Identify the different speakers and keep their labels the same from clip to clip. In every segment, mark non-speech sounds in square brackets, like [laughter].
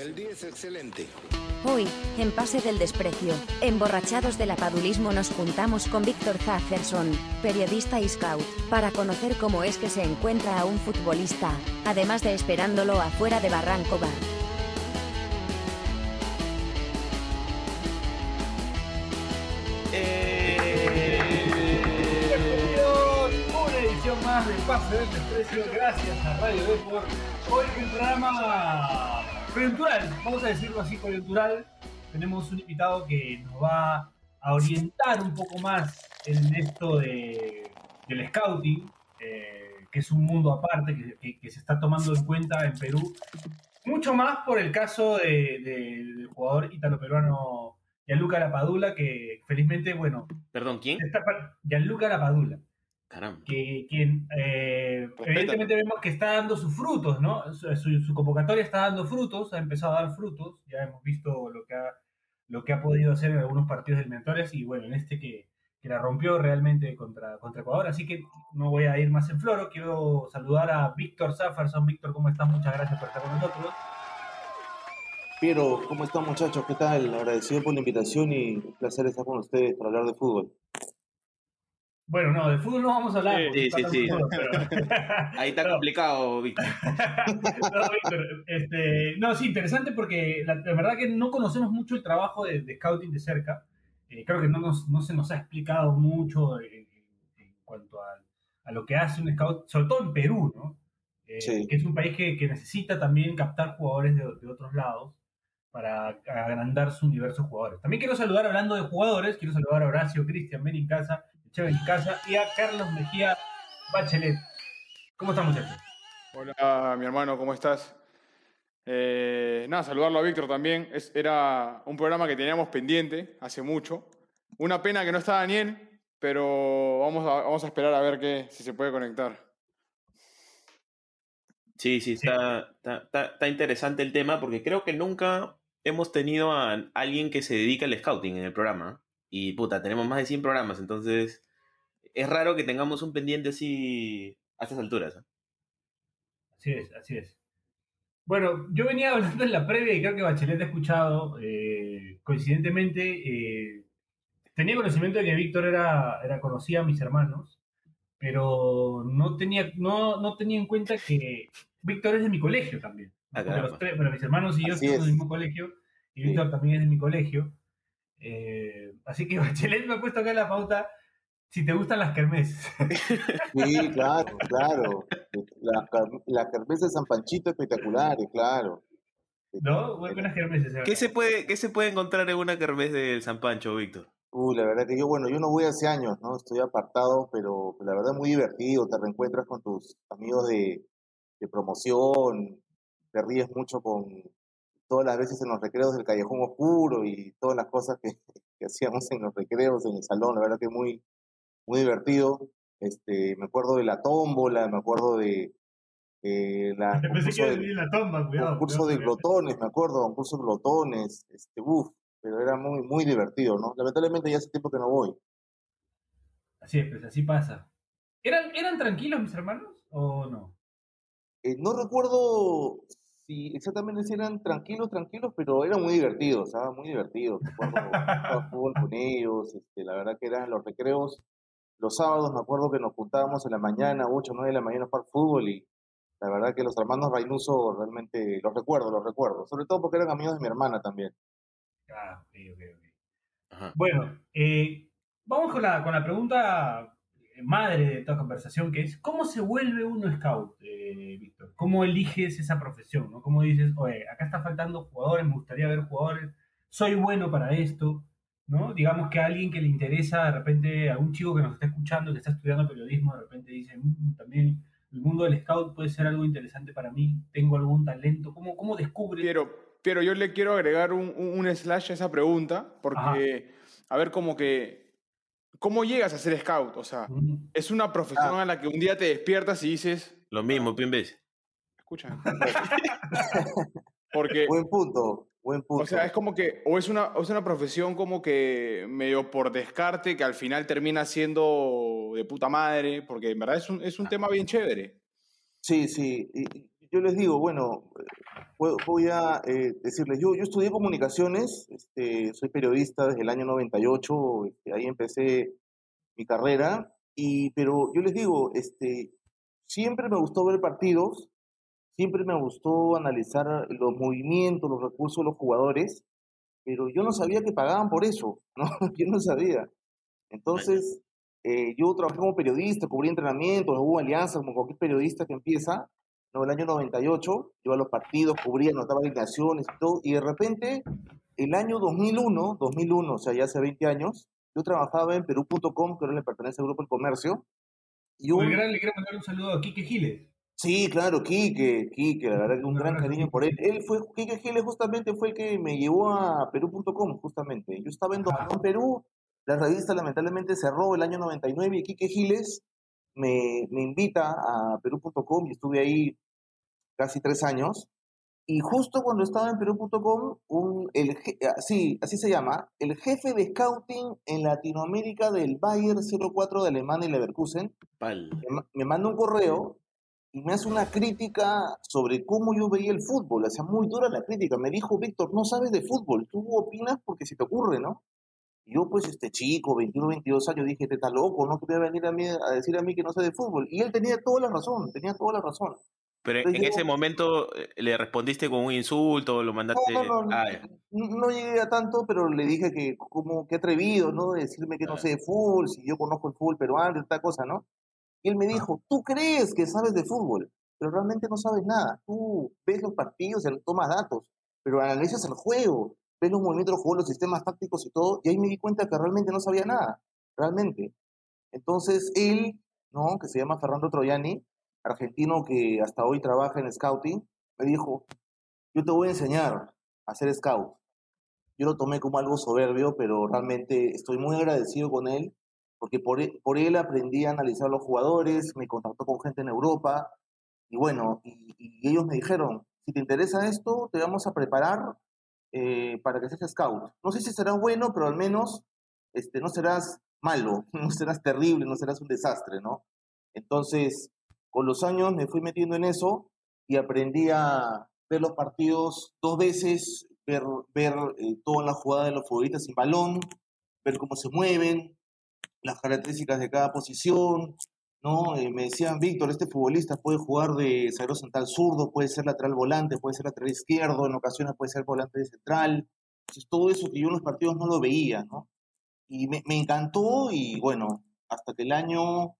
Speaker 1: El día es excelente.
Speaker 2: Hoy, en Pase del Desprecio, emborrachados del apadulismo nos juntamos con Víctor Zafferson, periodista y scout, para conocer cómo es que se encuentra a un futbolista, además de esperándolo afuera de Barranco Bar.
Speaker 3: Edición más de Pase del Desprecio, gracias a Radio Deport. Hoy un programa coyuntural, vamos a decirlo así, coyuntural. Tenemos un invitado que nos va a orientar un poco más en esto de, del scouting, eh, que es un mundo aparte que, que- que se está tomando en cuenta en Perú. Mucho más por el caso de- de- del jugador italo-peruano Gianluca Lapadula, que felizmente, bueno,
Speaker 4: Perdón, ¿quién?
Speaker 3: está Gianluca Lapadula
Speaker 4: Caramba.
Speaker 3: que quien eh, evidentemente vemos que está dando sus frutos, ¿no? Su, su- su convocatoria está dando frutos, ha empezado a dar frutos, ya hemos visto lo que ha, lo que ha podido hacer en algunos partidos eliminatorios y bueno, en este que, que la rompió realmente contra, contra Ecuador, así que no voy a ir más en floro, quiero saludar a Víctor Zafferson. Víctor, ¿cómo estás? Muchas gracias por estar con nosotros.
Speaker 5: Piero, ¿cómo están muchachos? ¿Qué tal? Agradecido por la invitación y un placer estar con ustedes para hablar de fútbol.
Speaker 3: Bueno, no, de fútbol no vamos a hablar.
Speaker 4: Sí, sí, sí.
Speaker 3: pero- [laughs]
Speaker 4: Ahí está [laughs]
Speaker 3: No.
Speaker 4: complicado, Víctor. [laughs]
Speaker 3: no, Víctor, este, no, sí, interesante porque la, la verdad que no conocemos mucho el trabajo de, de scouting de cerca. Eh, creo que no, nos, no se nos ha explicado mucho en, en- en cuanto a, a lo que hace un scout, sobre todo en Perú, ¿no? Eh,
Speaker 5: Sí.
Speaker 3: Que es un país que, que necesita también captar jugadores de, de otros lados para agrandar su universo de jugadores. También quiero saludar, hablando de jugadores, quiero saludar a Horacio, Cristian Benincasa, Echeven Casa y a Carlos Mejía Bachelet. ¿Cómo están, muchachos?
Speaker 6: Hola, mi hermano, ¿cómo estás? Eh, nada, saludarlo a Víctor también. Es, era un programa que teníamos pendiente hace mucho. Una pena que no está Daniel, pero vamos a, vamos a esperar a ver qué, si se puede conectar.
Speaker 4: Sí, sí, está, está, está- está interesante el tema porque creo que nunca hemos tenido a alguien que se dedica al scouting en el programa. Y puta, tenemos más de 100 programas, entonces es raro que tengamos un pendiente así a estas alturas. ¿eh?
Speaker 3: Así es, así es. Bueno, yo venía hablando en la previa y creo que Bachelet ha escuchado. eh, coincidentemente, eh, tenía conocimiento de que Víctor era, era conocía a mis hermanos, pero no tenía, no, no tenía en cuenta que Víctor es de mi colegio también.
Speaker 4: Ah,
Speaker 3: los tres, bueno, mis hermanos y yo
Speaker 5: Así
Speaker 3: estamos en el mismo colegio y Víctor también es de mi colegio. Eh, así que [laughs] Bachelet me ha puesto acá en la pauta si te gustan las kermeses. [laughs]
Speaker 5: Sí, claro, claro. La, car- la kermés de San Panchito espectaculares, claro.
Speaker 3: ¿No? Buenas kermeses.
Speaker 4: ¿Qué se, puede, ¿Qué se puede encontrar en una kermés del San Pancho, Víctor?
Speaker 5: Uy, la verdad que yo, bueno, yo no voy hace años, ¿no? Estoy apartado, pero la verdad muy divertido. Te reencuentras con tus amigos de, de promoción, te ríes mucho con todas las veces en los recreos del Callejón Oscuro y todas las cosas que, que hacíamos en los recreos, en el salón. La verdad que muy, muy divertido. Este, me acuerdo de la tómbola, me acuerdo de eh, la [laughs] concurso de-
Speaker 3: la tumba, cuidado.
Speaker 5: concurso de
Speaker 3: cuidado.
Speaker 5: glotones, me acuerdo, concurso de glotones, este, uff, pero era muy, muy divertido, ¿no? Lamentablemente ya hace tiempo que no voy.
Speaker 3: Así es, pues así pasa. ¿Eran, ¿Eran tranquilos mis hermanos o no?
Speaker 5: Eh, no recuerdo si exactamente si eran tranquilos, tranquilos, pero eran muy divertidos, ¿sabes? Muy divertidos. Jugar fútbol con ellos, este, la verdad que eran los recreos. Los sábados me acuerdo que nos juntábamos en la mañana, 8 o 9 de la mañana a jugar fútbol y la verdad que los hermanos Reynuso realmente los recuerdo, los recuerdo. Sobre todo porque eran amigos de mi hermana también.
Speaker 3: Ah, ok, ok, ok.
Speaker 4: Ajá.
Speaker 3: Bueno, eh, vamos con la, con la pregunta eh, madre de toda conversación, que es, ¿cómo se vuelve uno scout, eh, Víctor? ¿Cómo eliges esa profesión? ¿no? ¿Cómo dices, oye, acá está faltando jugadores, me gustaría ver jugadores, soy bueno para esto? ¿No? Digamos que a alguien que le interesa, de repente, a un chico que nos está escuchando, que está estudiando periodismo, de repente dice, "Mm, también el mundo del scout puede ser algo interesante para mí, tengo algún talento. ¿Cómo, cómo descubres?
Speaker 6: Pero, pero yo le quiero agregar un, un- un slash a esa pregunta, porque, a ver, como que, ¿cómo llegas a ser scout? O sea,
Speaker 3: Mm,
Speaker 6: es una profesión a la que un día te despiertas y dices,
Speaker 4: Lo mismo, Pimbes.
Speaker 6: escucha. [laughs] Porque,
Speaker 5: Buen punto, buen punto.
Speaker 6: o sea, es como que, o es una, o es una profesión como que medio por descarte, que al final termina siendo de puta madre, porque en verdad es un, es un tema bien chévere.
Speaker 5: Sí, sí. y- yo les digo, bueno, voy a eh, decirles, yo, yo estudié comunicaciones, este, soy periodista desde el año 98, este, ahí empecé mi carrera, y, pero yo les digo, este, siempre me gustó ver partidos, siempre me gustó analizar los movimientos, los recursos de los jugadores, pero yo no sabía que pagaban por eso, [laughs] ¿no? Yo no sabía. Entonces, eh, yo trabajé como periodista, cubrí entrenamientos, hubo alianzas como cualquier periodista que empieza, ¿no? El año 98, iba a los partidos, cubría, anotaba alineaciones y todo, y de repente, el año 2001, 2001, o sea, ya hace 20 años, yo trabajaba en Perú.com, que ahora le pertenece al Grupo El Comercio.
Speaker 3: Y un... gran, le quiero mandar un saludo a Quique Giles.
Speaker 5: Sí, claro, Quique, Quique, la verdad que un gran cariño por él. Él fue, Quique Giles justamente fue el que me llevó a Perú.com, justamente. Yo estaba en, en Perú, la revista lamentablemente cerró el año 99 y Quique Giles me, me invita a Perú.com y estuve ahí casi tres años. Y justo cuando estaba en Perú.com, un, el, sí, así se llama, el jefe de scouting en Latinoamérica del Bayer 04 de Alemania y Leverkusen, me, me manda un correo y me hace una crítica sobre cómo yo veía el fútbol. O sea, muy dura la crítica. Me dijo, Víctor, no sabes de fútbol, tú opinas porque se te ocurre, ¿no? Y yo, pues, este chico, 21, 22 años, dije, te está loco, no te voy a venir a, mí, a decir a mí que no sé de fútbol. Y él tenía toda la razón, tenía toda la razón.
Speaker 4: Pero en ese momento eh, le respondiste con un insulto, lo mandaste.
Speaker 5: No, no, no, ah, no, llegué a tanto, pero le dije que, como, que atrevido, ¿no? De decirme que no sé de fútbol, si yo conozco el fútbol peruano, esta cosa, ¿no? Y él me dijo, tú crees que sabes de fútbol, pero realmente no sabes nada. Tú ves los partidos, tomas datos, pero analizas el juego, ves los movimientos del juego, los sistemas tácticos y todo, y ahí me di cuenta que realmente no sabía nada, realmente. Entonces él, ¿no? que se llama Fernando Troyani, argentino que hasta hoy trabaja en scouting, me dijo, yo te voy a enseñar a hacer scout. Yo lo tomé como algo soberbio, pero realmente estoy muy agradecido con él porque por, e, por él aprendí a analizar los jugadores, me contactó con gente en Europa, y bueno, y, ellos me dijeron, si te interesa esto, te vamos a preparar eh, para que seas scout. No sé si será bueno, pero al menos este, no serás malo, [laughs] no serás terrible, no serás un desastre, ¿no? Entonces, con los años me fui metiendo en eso y aprendí a ver los partidos dos veces, ver, ver eh, toda la jugada de los futbolistas sin balón, ver cómo se mueven, las características de cada posición, ¿no? Eh, me decían, Víctor, este futbolista puede jugar de zaguero central zurdo, puede ser lateral volante, puede ser lateral izquierdo, en ocasiones puede ser volante de central. Entonces, todo eso que yo en los partidos no lo veía, ¿no? Y me, encantó y bueno, hasta que el año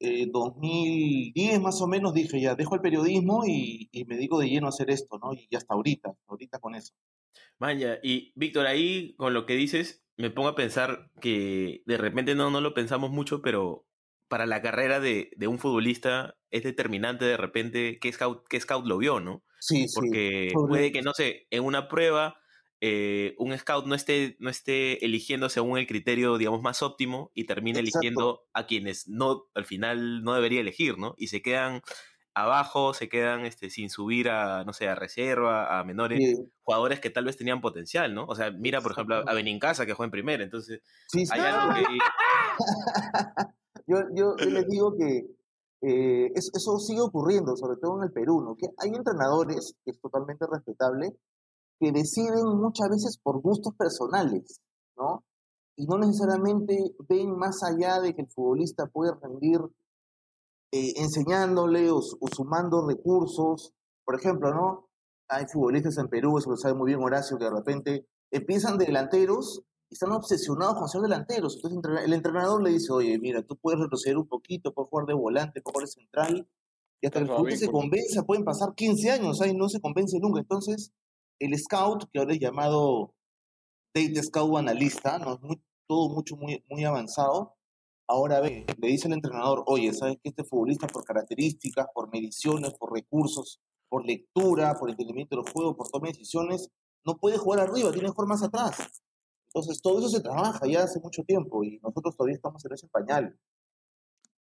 Speaker 5: 2010 eh, más o menos dije, ya, dejo el periodismo y, me dedico de lleno a hacer esto, ¿no? Y hasta ahorita, ahorita con eso.
Speaker 4: Vaya, y Víctor, ahí con lo que dices, me pongo a pensar que de repente no, no lo pensamos mucho, pero para la carrera de, de un futbolista es determinante de repente qué scout, qué scout lo vio, ¿no?
Speaker 5: Sí,
Speaker 4: Porque puede que, no sé, en una prueba eh, un scout no esté, no esté eligiendo según el criterio, digamos, más óptimo y termine eligiendo a quienes no, al final no debería elegir, ¿no? Y se quedan abajo, se quedan este, sin subir a, no sé, a reserva, a menores, jugadores que tal vez tenían potencial, ¿no? O sea, mira, por ejemplo, a Benincasa que juega en primera, entonces hay algo que... [laughs]
Speaker 5: yo, yo, les digo que eh, eso, sigue ocurriendo, sobre todo en el Perú, ¿no? Que hay entrenadores, que es totalmente respetable, que deciden muchas veces por gustos personales, ¿no? Y no necesariamente ven más allá de que el futbolista puede rendir eh, enseñándole o, sumando recursos. Por ejemplo, ¿no? Hay futbolistas en Perú, eso lo sabe muy bien Horacio, que de repente empiezan de delanteros y están obsesionados con ser delanteros. Entonces el entrenador le dice, oye, mira, tú puedes retroceder un poquito, puedes jugar de volante, puedes jugar de central. Y hasta que el futbolista se convence, pueden pasar 15 años, ahí no se convence nunca. Entonces, el scout, que ahora es llamado data scout analista, ¿no? es muy, todo mucho, muy, muy avanzado, Ahora ve, le dice al entrenador, oye, ¿sabes que este futbolista por características, por mediciones, por recursos, por lectura, por entendimiento del juego, por toma de decisiones, no puede jugar arriba, tiene que jugar más atrás? Entonces, todo eso se trabaja ya hace mucho tiempo y nosotros todavía estamos en ese pañal.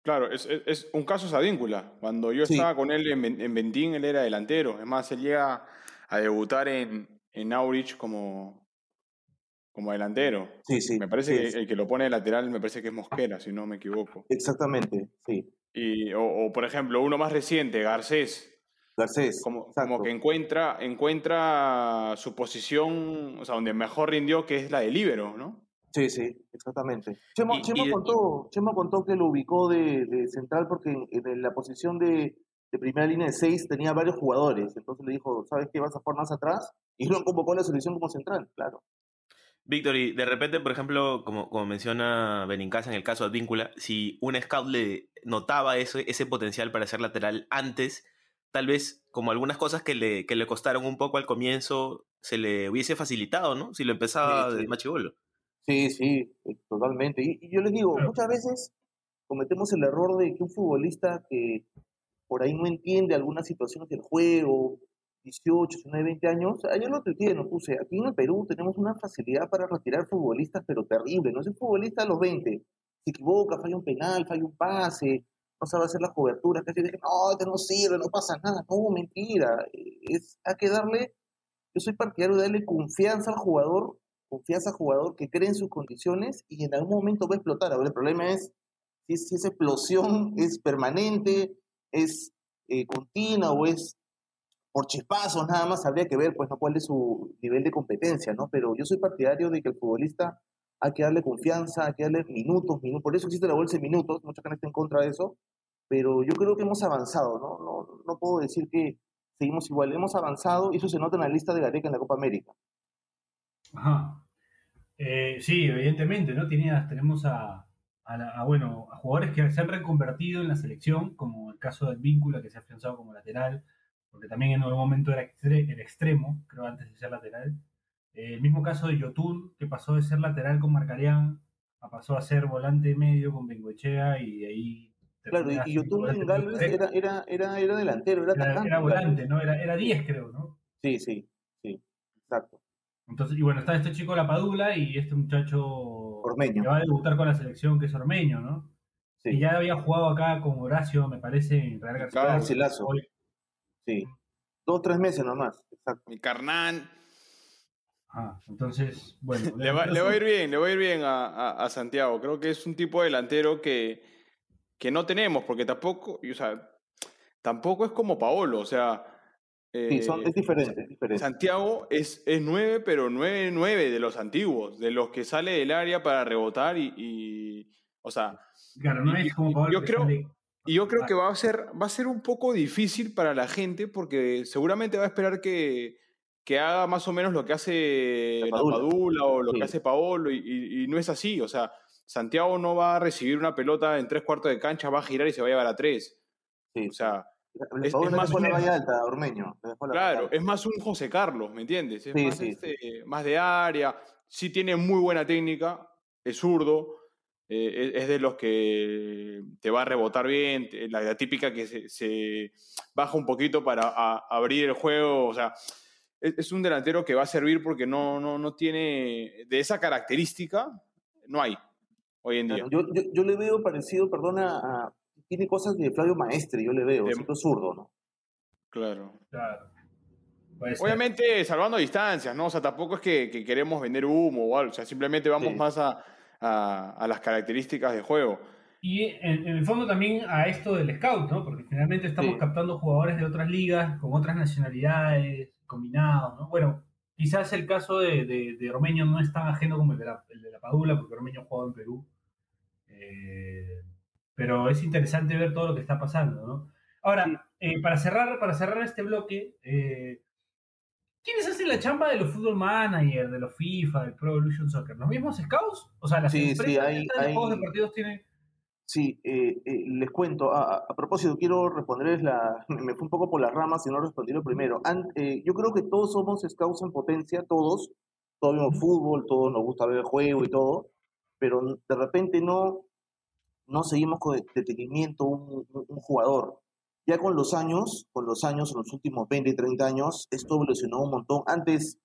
Speaker 6: Claro, es, es, un caso Sadíncula. Cuando yo estaba con él en, en Ventín, él era delantero. Es más, él llega a debutar en, en Aurich como, como delantero.
Speaker 5: Sí, sí.
Speaker 6: Me parece que el que lo pone de lateral me parece que es Mosquera, si no me equivoco.
Speaker 5: Exactamente, sí.
Speaker 6: Y, o, por ejemplo, uno más reciente, Garcés.
Speaker 5: Garcés.
Speaker 6: Como, que encuentra, encuentra su posición, o sea, donde mejor rindió, que es la de líbero, ¿no?
Speaker 5: Sí, sí, exactamente. Chemo,
Speaker 4: Y-
Speaker 5: Chemo
Speaker 4: y-
Speaker 5: contó, Chemo contó que lo ubicó de, de central porque en, en la posición de, de primera línea de seis tenía varios jugadores. Entonces le dijo, ¿sabes qué? Vas a jugar más atrás. Y lo convocó a la selección como central, claro.
Speaker 4: Víctor, y de repente, por ejemplo, como, como menciona Benincasa en el caso de Advíncula, si un scout le notaba ese, ese potencial para ser lateral antes, tal vez como algunas cosas que le, que le costaron un poco al comienzo, se le hubiese facilitado, ¿no? Si lo empezaba
Speaker 5: Sí,
Speaker 4: de
Speaker 5: sí.
Speaker 4: machibolo.
Speaker 5: Sí, sí, eh, totalmente. Y, y yo les digo,
Speaker 3: Claro.
Speaker 5: muchas veces cometemos el error de que un futbolista que por ahí no entiende algunas situaciones del juego, 18, 19, 20 años, ayer lo tuiteé, no puse, aquí en el Perú tenemos una facilidad para retirar futbolistas, pero terrible, no es un futbolista a los 20, se equivoca, falla un penal, falla un pase, no sabe hacer las coberturas, casi dije, no, este no sirve, no pasa nada, no, mentira, es, hay que darle, yo soy partidario de darle confianza al jugador confianza al jugador que cree en sus condiciones y en algún momento va a explotar. Ahora, el problema es si, si esa explosión es permanente, es eh, continua o es por chispazos nada más, habría que ver pues, ¿no? cuál es su nivel de competencia, ¿no? Pero yo soy partidario de que el futbolista hay que darle confianza, hay que darle minutos, minutos. Por eso existe la bolsa de minutos, mucha gente está en contra de eso, pero yo creo que hemos avanzado, ¿no? No, no puedo decir que seguimos igual, hemos avanzado y eso se nota en la lista de Gareca en la Copa América.
Speaker 3: Ajá. Eh, sí, evidentemente, ¿no? Tenías, tenemos a, a, la- a, bueno, a jugadores que se han reconvertido en la selección, como el caso del Víncula, que se ha afianzado como lateral, porque también en algún momento era, extre- era extremo, creo, antes de ser lateral. Eh, el mismo caso de Yotun, que pasó de ser lateral con Marcarián a pasó a ser volante medio con Bengoechea y de ahí...
Speaker 5: Claro, y, Yotun en Galvez era, era, era, era delantero, era
Speaker 3: Era-
Speaker 5: atacante.
Speaker 3: era volante, ¿no? Era, era 10, creo, ¿no?
Speaker 5: Sí, sí, sí, exacto.
Speaker 3: Entonces, y bueno, está este chico La Padula y este muchacho
Speaker 5: Ormeño.
Speaker 3: que va a debutar con la selección, que es Ormeño, ¿no?
Speaker 5: Sí.
Speaker 3: Y ya había jugado acá con Horacio, me parece, en Real García.
Speaker 6: Claro,
Speaker 5: Garcilaso. Sí. Dos, tres meses nomás, exacto.
Speaker 6: Mi carnán.
Speaker 3: Ah, entonces, bueno.
Speaker 6: Le va, le va a ir bien, le va a ir bien a, a- a Santiago. Creo que es un tipo de delantero que, que no tenemos, porque tampoco, y, o sea, tampoco es como Paolo, o sea.
Speaker 5: Sí, son,
Speaker 6: eh,
Speaker 5: es diferente, es diferente.
Speaker 6: Santiago es, es 9, pero 9-9 de los antiguos, de los que sale del área para rebotar y, y- o sea,
Speaker 3: Claro, no es como Pablo
Speaker 6: yo
Speaker 3: que
Speaker 6: creo-
Speaker 3: sale-
Speaker 6: y yo creo que va a ser, va a ser un poco difícil para la gente porque seguramente va a esperar que, que haga más o menos lo que hace
Speaker 5: La
Speaker 6: la
Speaker 5: Padula.
Speaker 6: O lo
Speaker 5: Sí.
Speaker 6: que hace Paolo y, y- y no es así, o sea, Santiago no va a recibir una pelota en tres cuartos de cancha, va a girar y se va a llevar a tres,
Speaker 5: Sí.
Speaker 6: o sea, es- más
Speaker 5: la
Speaker 6: un-
Speaker 5: valla alta Ormeño. la
Speaker 6: Claro, es más un José Carlos, ¿me entiendes? Es
Speaker 5: Sí,
Speaker 6: más,
Speaker 5: sí,
Speaker 6: este, más de área, sí tiene muy buena técnica, es zurdo, eh, es, de los que te va a rebotar bien, la, la típica que se, se baja un poquito para a- abrir el juego, o sea, es, es un delantero que va a servir porque no, no, no tiene, de esa característica, no hay hoy en día.
Speaker 5: Claro, Yo, yo, yo le veo parecido, perdona, a, tiene cosas de Flavio Maestre, yo le veo,
Speaker 6: De-
Speaker 5: siempre zurdo, ¿no?
Speaker 6: Claro. Obviamente salvando distancias, ¿no? O sea, tampoco es que, que queremos vender humo o algo, o sea, simplemente vamos
Speaker 5: Sí.
Speaker 6: más a, a- a las características del juego.
Speaker 3: Y en, en el fondo también a esto del scout, ¿no? Porque generalmente estamos
Speaker 5: Sí.
Speaker 3: captando jugadores de otras ligas, con otras nacionalidades, combinados, ¿no? Bueno, quizás el caso de, de, de Ormeño no es tan ajeno como el de la, el de la Padula, porque Ormeño jugado en Perú. Eh, pero es interesante ver todo lo que está pasando, ¿no? Ahora, eh, para, cerrar, para cerrar este bloque, eh, ¿quiénes hacen la chamba de los Football Manager, de los FIFA, del Pro Evolution Soccer? ¿Los mismos scouts? O sea, las
Speaker 5: Sí, sí,
Speaker 3: empresas
Speaker 5: hay-
Speaker 3: estas de
Speaker 5: hay-
Speaker 3: juegos deportivos tienen...
Speaker 5: Sí, eh, eh, les cuento. A, propósito, quiero responderles la. [laughs] Me fui un poco por las ramas y no respondí lo primero. Eh, yo creo que todos somos scouts en potencia, todos. Todos vemos fútbol, todos nos gusta ver el juego y todo. Pero de repente no, no seguimos con detenimiento un, un- un jugador. Ya con los años, con los años, en los últimos 20, 30 años, esto evolucionó un montón. Antes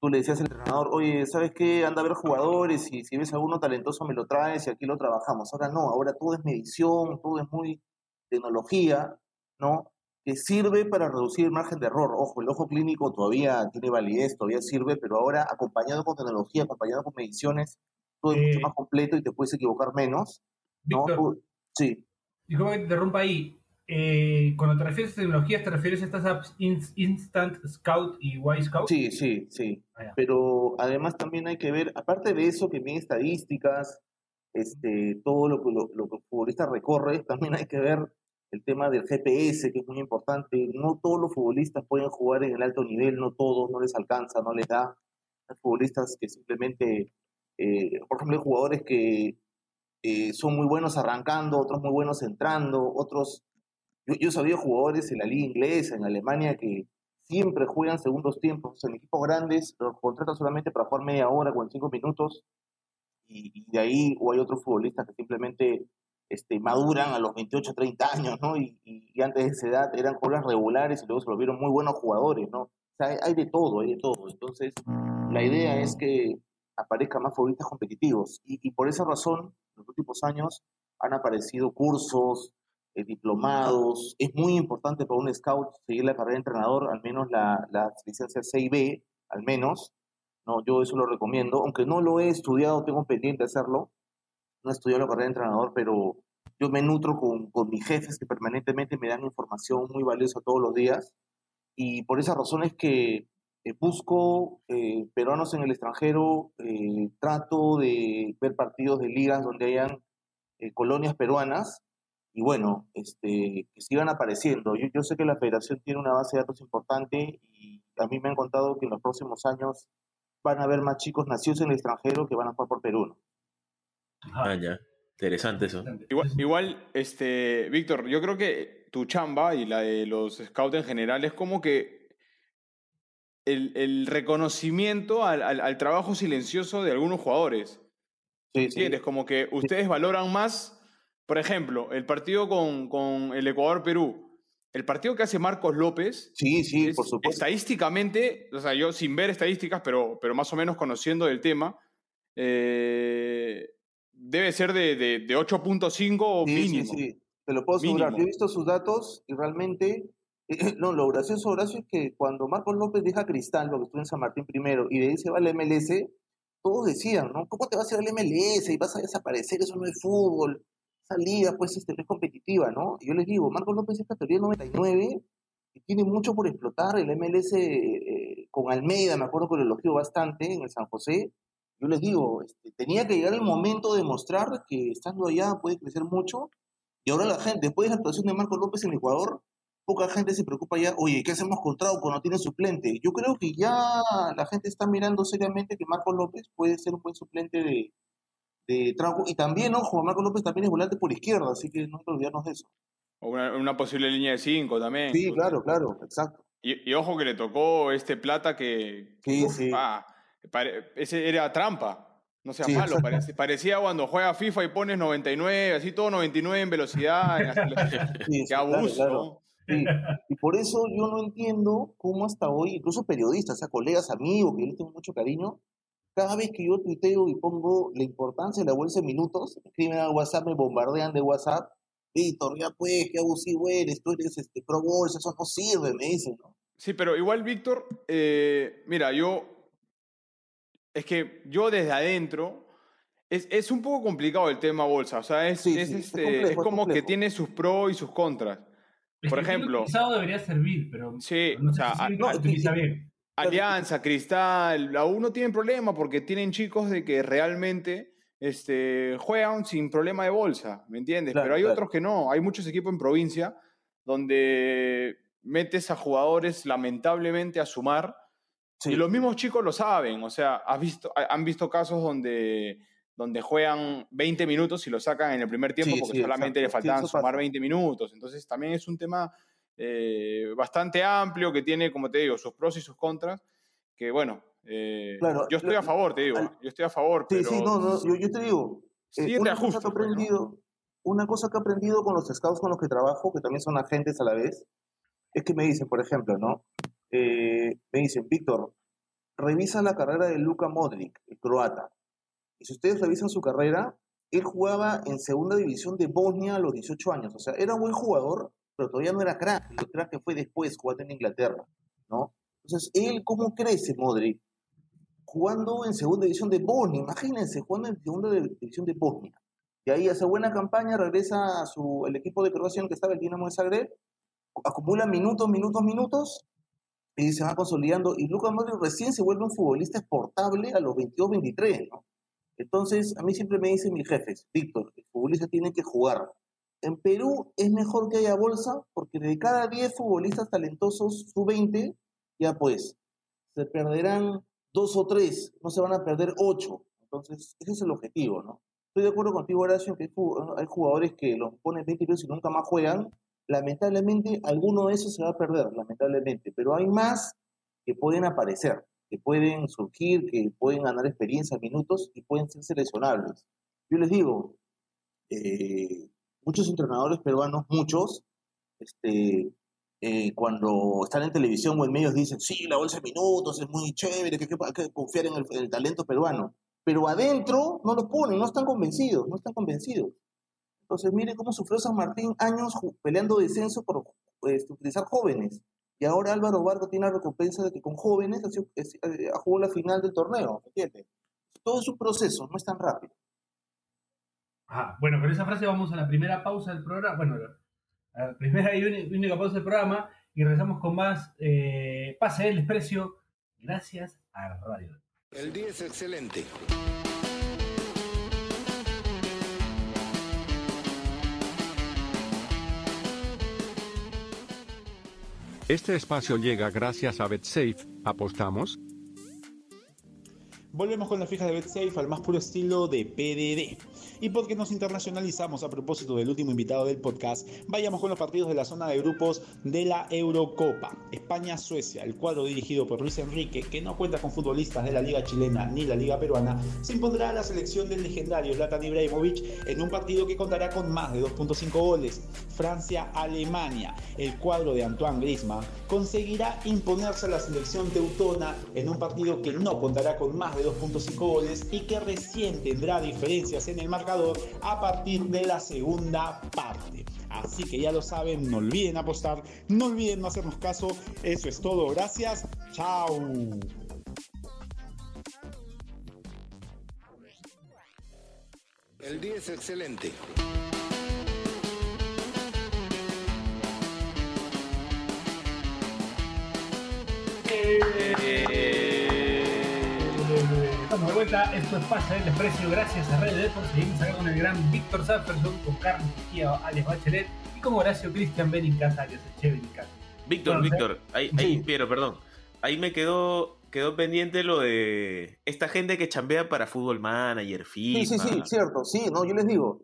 Speaker 5: tú le decías al entrenador, oye, ¿sabes qué? Anda a ver jugadores y si ves alguno talentoso me lo traes y aquí lo trabajamos. Ahora no, ahora todo es medición, todo es muy tecnología, ¿no? Que sirve para reducir el margen de error. Ojo, el ojo clínico todavía tiene validez, todavía sirve, pero ahora acompañado con tecnología, acompañado con mediciones, todo es
Speaker 3: Eh,
Speaker 5: mucho más completo y te puedes equivocar menos, ¿no?
Speaker 3: Víctor,
Speaker 5: sí,
Speaker 3: disculpa que te interrumpa ahí. Eh, cuando te refieres a tecnologías, ¿te refieres a estas apps Instant Scout y Y Scout?
Speaker 5: Sí, sí, sí.
Speaker 3: Ah,
Speaker 5: Pero además también hay que ver, aparte de eso, que bien estadísticas, este, todo lo que, lo, lo que el futbolista recorre, [laughs] también hay que ver el tema del GPS, que es muy importante. No todos los futbolistas pueden jugar en el alto nivel, no todos, no les alcanza, no les da. Hay futbolistas que simplemente, eh, por ejemplo, hay jugadores que eh, son muy buenos arrancando, otros muy buenos entrando, otros... Yo, yo sabía jugadores en la liga inglesa, en Alemania, que siempre juegan segundos tiempos. En equipos grandes los contratan solamente para jugar media hora, 45 minutos, y, de ahí o hay otros futbolistas que simplemente este, maduran a los 28, 30 años, ¿no? Y, y, antes de esa edad eran jugadores regulares y luego se volvieron muy buenos jugadores, ¿no? Hay de todo, hay de todo. Entonces, la idea es que aparezcan más futbolistas competitivos y, y por esa razón, en los últimos años han aparecido cursos, eh, diplomados. Es muy importante para un scout seguir la carrera de entrenador, al menos la, la licencia C y B, al menos. No, yo eso lo recomiendo, aunque no lo he estudiado, tengo pendiente de hacerlo. No he estudiado la carrera de entrenador, pero yo me nutro con, con mis jefes que permanentemente me dan información muy valiosa todos los días. Y por esa razón es que eh, busco eh, peruanos en el extranjero, eh, trato de ver partidos de ligas donde hayan colonias peruanas y bueno, este, que sigan apareciendo. Yo, yo sé que la federación tiene una base de datos importante y a mí me han contado que en los próximos años van a haber más chicos nacidos en el extranjero que van a jugar por Perú. ¿no?
Speaker 4: Ah, ya. Interesante eso.
Speaker 6: Igual, igual, este, Víctor, yo creo que tu chamba y la de los scouts en general es como que el, el reconocimiento al, al, al, trabajo silencioso de algunos jugadores.
Speaker 5: Sí, sí.
Speaker 6: Como que ustedes valoran más, por ejemplo, el partido con, con el Ecuador-Perú. El partido que hace Marcos López,
Speaker 5: Sí, sí,
Speaker 6: es-
Speaker 5: por supuesto.
Speaker 6: estadísticamente, o sea, yo sin ver estadísticas, pero, pero más o menos conociendo el tema, eh, debe ser de, de, de 8.5
Speaker 5: Sí,
Speaker 6: mínimo.
Speaker 5: sí, sí. Te lo puedo asegurar. Yo he visto sus datos y realmente. [clears throat] No, lo gracioso, Horacio, es que cuando Marcos López deja Cristal, lo que estuvo en San Martín primero, y de ahí se va al MLS, todos decían, ¿no? ¿Cómo te vas a ir al MLS y vas a desaparecer? Eso no es fútbol. Esa liga, pues, este, es competitiva, ¿no? Y yo les digo, Marcos López es categoría 99 y tiene mucho por explotar. El MLS eh, con Almeida, me acuerdo que lo elogió bastante en el San José. Yo les digo, este, tenía que llegar el momento de mostrar que estando allá puede crecer mucho. Y ahora la gente, después de la actuación de Marcos López en Ecuador, poca gente se preocupa ya, oye, ¿qué hacemos con Trauco? No tiene suplente. Yo creo que ya la gente está mirando seriamente que Marcos López puede ser un buen suplente de, de Trauco. Y también, ojo, Marcos López también es volante por izquierda, así que no hay que olvidarnos de eso.
Speaker 6: O una, una posible línea de 5 también.
Speaker 5: Sí, claro, claro, exacto.
Speaker 6: Y, y ojo que le tocó este plata que.
Speaker 5: Sí,
Speaker 6: uf,
Speaker 5: sí.
Speaker 6: ah, pare- ese era trampa. No seas
Speaker 5: Sí,
Speaker 6: malo, parece- [laughs] parecía cuando juega FIFA y pones 99, así todo 99 en velocidad. en [laughs] Qué
Speaker 5: claro,
Speaker 6: abuso.
Speaker 5: claro. Sí, Y por eso yo no entiendo cómo hasta hoy, incluso periodistas, o sea, colegas, amigos, que yo les tengo mucho cariño, cada vez que yo tuiteo y pongo la importancia de la bolsa de minutos, me escriben al WhatsApp, me bombardean de WhatsApp, Víctor, ya pues, qué abusivo eres, tú eres este, pro bolsa, eso no sirve, me dicen, ¿no?
Speaker 6: Sí, pero igual, Víctor, eh, mira, yo. Es que yo desde adentro. Es, es un poco complicado el tema bolsa. O sea, es,
Speaker 5: Sí,
Speaker 6: es,
Speaker 5: sí, es
Speaker 6: este,
Speaker 5: complejo,
Speaker 6: es como que tiene sus pros y sus contras. Por ejemplo-
Speaker 3: utilizado debería servir, pero
Speaker 6: Sí,
Speaker 3: no
Speaker 6: o sea,
Speaker 3: si
Speaker 6: a-
Speaker 3: se
Speaker 5: no,
Speaker 3: utiliza
Speaker 5: y-
Speaker 3: bien.
Speaker 6: Alianza, Cristal, U no tienen problema porque tienen chicos de que realmente este, juegan sin problema de bolsa, ¿me entiendes?
Speaker 5: Claro,
Speaker 6: Pero hay
Speaker 5: claro.
Speaker 6: otros que no, hay muchos equipos en provincia donde metes a jugadores lamentablemente a sumar
Speaker 5: Sí.
Speaker 6: y los mismos chicos lo saben, o sea, has visto, ha- han visto casos donde, donde juegan 20 minutos y lo sacan en el primer tiempo
Speaker 5: Sí,
Speaker 6: porque
Speaker 5: sí,
Speaker 6: solamente le faltaban sumar
Speaker 5: pasa.
Speaker 6: 20 minutos. Entonces también es un tema eh, bastante amplio que tiene, como te digo, sus pros y sus contras, que bueno, eh,
Speaker 5: Claro,
Speaker 6: yo estoy
Speaker 5: lo-
Speaker 6: a favor, te digo,
Speaker 5: al-
Speaker 6: yo estoy a favor,
Speaker 5: Sí,
Speaker 6: pero
Speaker 5: sí, no, no, yo, yo te digo, eh,
Speaker 6: sí
Speaker 5: una cosa que he
Speaker 6: pues, ¿no?
Speaker 5: aprendido, una cosa que he aprendido con los scouts con los que trabajo, que también son agentes a la vez, es que me dicen, por ejemplo, ¿no? Eh, me dicen, Víctor, revisa la carrera de Luka Modric, el croata. Y si ustedes revisan su carrera, él jugaba en segunda división de Bosnia a los 18 años. O sea, era un buen jugador, pero todavía no era crack. El crack que fue después, jugando en Inglaterra, ¿no? Entonces, él, ¿cómo crece Modric? Jugando en segunda división de Bosnia. Imagínense, jugando en segunda división de Bosnia. Y ahí hace buena campaña, regresa a su, el equipo de Croacia en que estaba el Dinamo de Zagreb, acumula minutos, minutos, minutos, y se va consolidando. Y Lucas Modric recién se vuelve un futbolista exportable a los 22, 23, ¿no? Entonces, a mí siempre me dicen mis jefes, Víctor, el futbolista tiene que jugar. En Perú es mejor que haya bolsa, porque de cada 10 futbolistas talentosos, su 20, ya pues, se perderán dos o tres, no se van a perder ocho. Entonces, ese es el objetivo, ¿no? Estoy de acuerdo contigo, Horacio, que hay jugadores que los ponen 20 y nunca más juegan. Lamentablemente, alguno de esos se va a perder, lamentablemente, pero hay más que pueden aparecer, que pueden surgir, que pueden ganar experiencia, minutos y pueden ser seleccionables. Yo les digo, eh, muchos entrenadores peruanos, muchos, este, eh, cuando están en televisión o en medios dicen, sí, la bolsa de minutos es muy chévere, que hay que, confiar en el, talento peruano. Pero adentro no lo ponen, no están convencidos, no están convencidos. Entonces, mire cómo sufrió San Martín años peleando descenso por pues, utilizar jóvenes. Y ahora Álvaro Vargas tiene la recompensa de que con jóvenes ha, eh, jugado la final del torneo. ¿entiendes? Todo es un proceso, no es tan rápido.
Speaker 3: Ah, bueno, con esa frase vamos a la primera pausa del programa. Bueno, la primera y única pausa del programa y regresamos con más eh, Pase el Desprecio gracias a Radio.
Speaker 1: El día es excelente.
Speaker 7: Este espacio llega gracias a BetSafe. ¿Apostamos?
Speaker 8: Volvemos con la fija de BetSafe al más puro estilo de PDD. Y porque nos internacionalizamos a propósito del último invitado del podcast, vayamos con los partidos de la zona de grupos de la Eurocopa. España-Suecia, el cuadro dirigido por Luis Enrique, que no cuenta con futbolistas de la Liga Chilena ni la Liga Peruana, se impondrá a la selección del legendario Zlatan Ibrahimovic en un partido que contará con más de 2.5 goles. Francia-Alemania, el cuadro de Antoine Griezmann, conseguirá imponerse a la selección teutona en un partido que no contará con más de 2.5 goles y que recién tendrá diferencias en el marcador a partir de la segunda parte. Así que ya lo saben, no olviden apostar, no olviden no hacernos caso. Eso es todo, gracias, chao.
Speaker 1: El día es excelente.
Speaker 3: Estamos de vuelta. Esto es Pasa del Desprecio. Gracias a Red Deport. Seguimos acá con el gran Víctor Safferson, con Carlos Mejía, Alex Bachelet y con Horacio Cristian Benincasa, alias el Che
Speaker 4: Víctor, Víctor, ahí, ahí pero perdón. Ahí me quedó quedó pendiente lo de esta gente que chambea para Fútbol Manager, FIFA.
Speaker 5: Sí, sí, sí, cierto. Sí, no, yo les digo.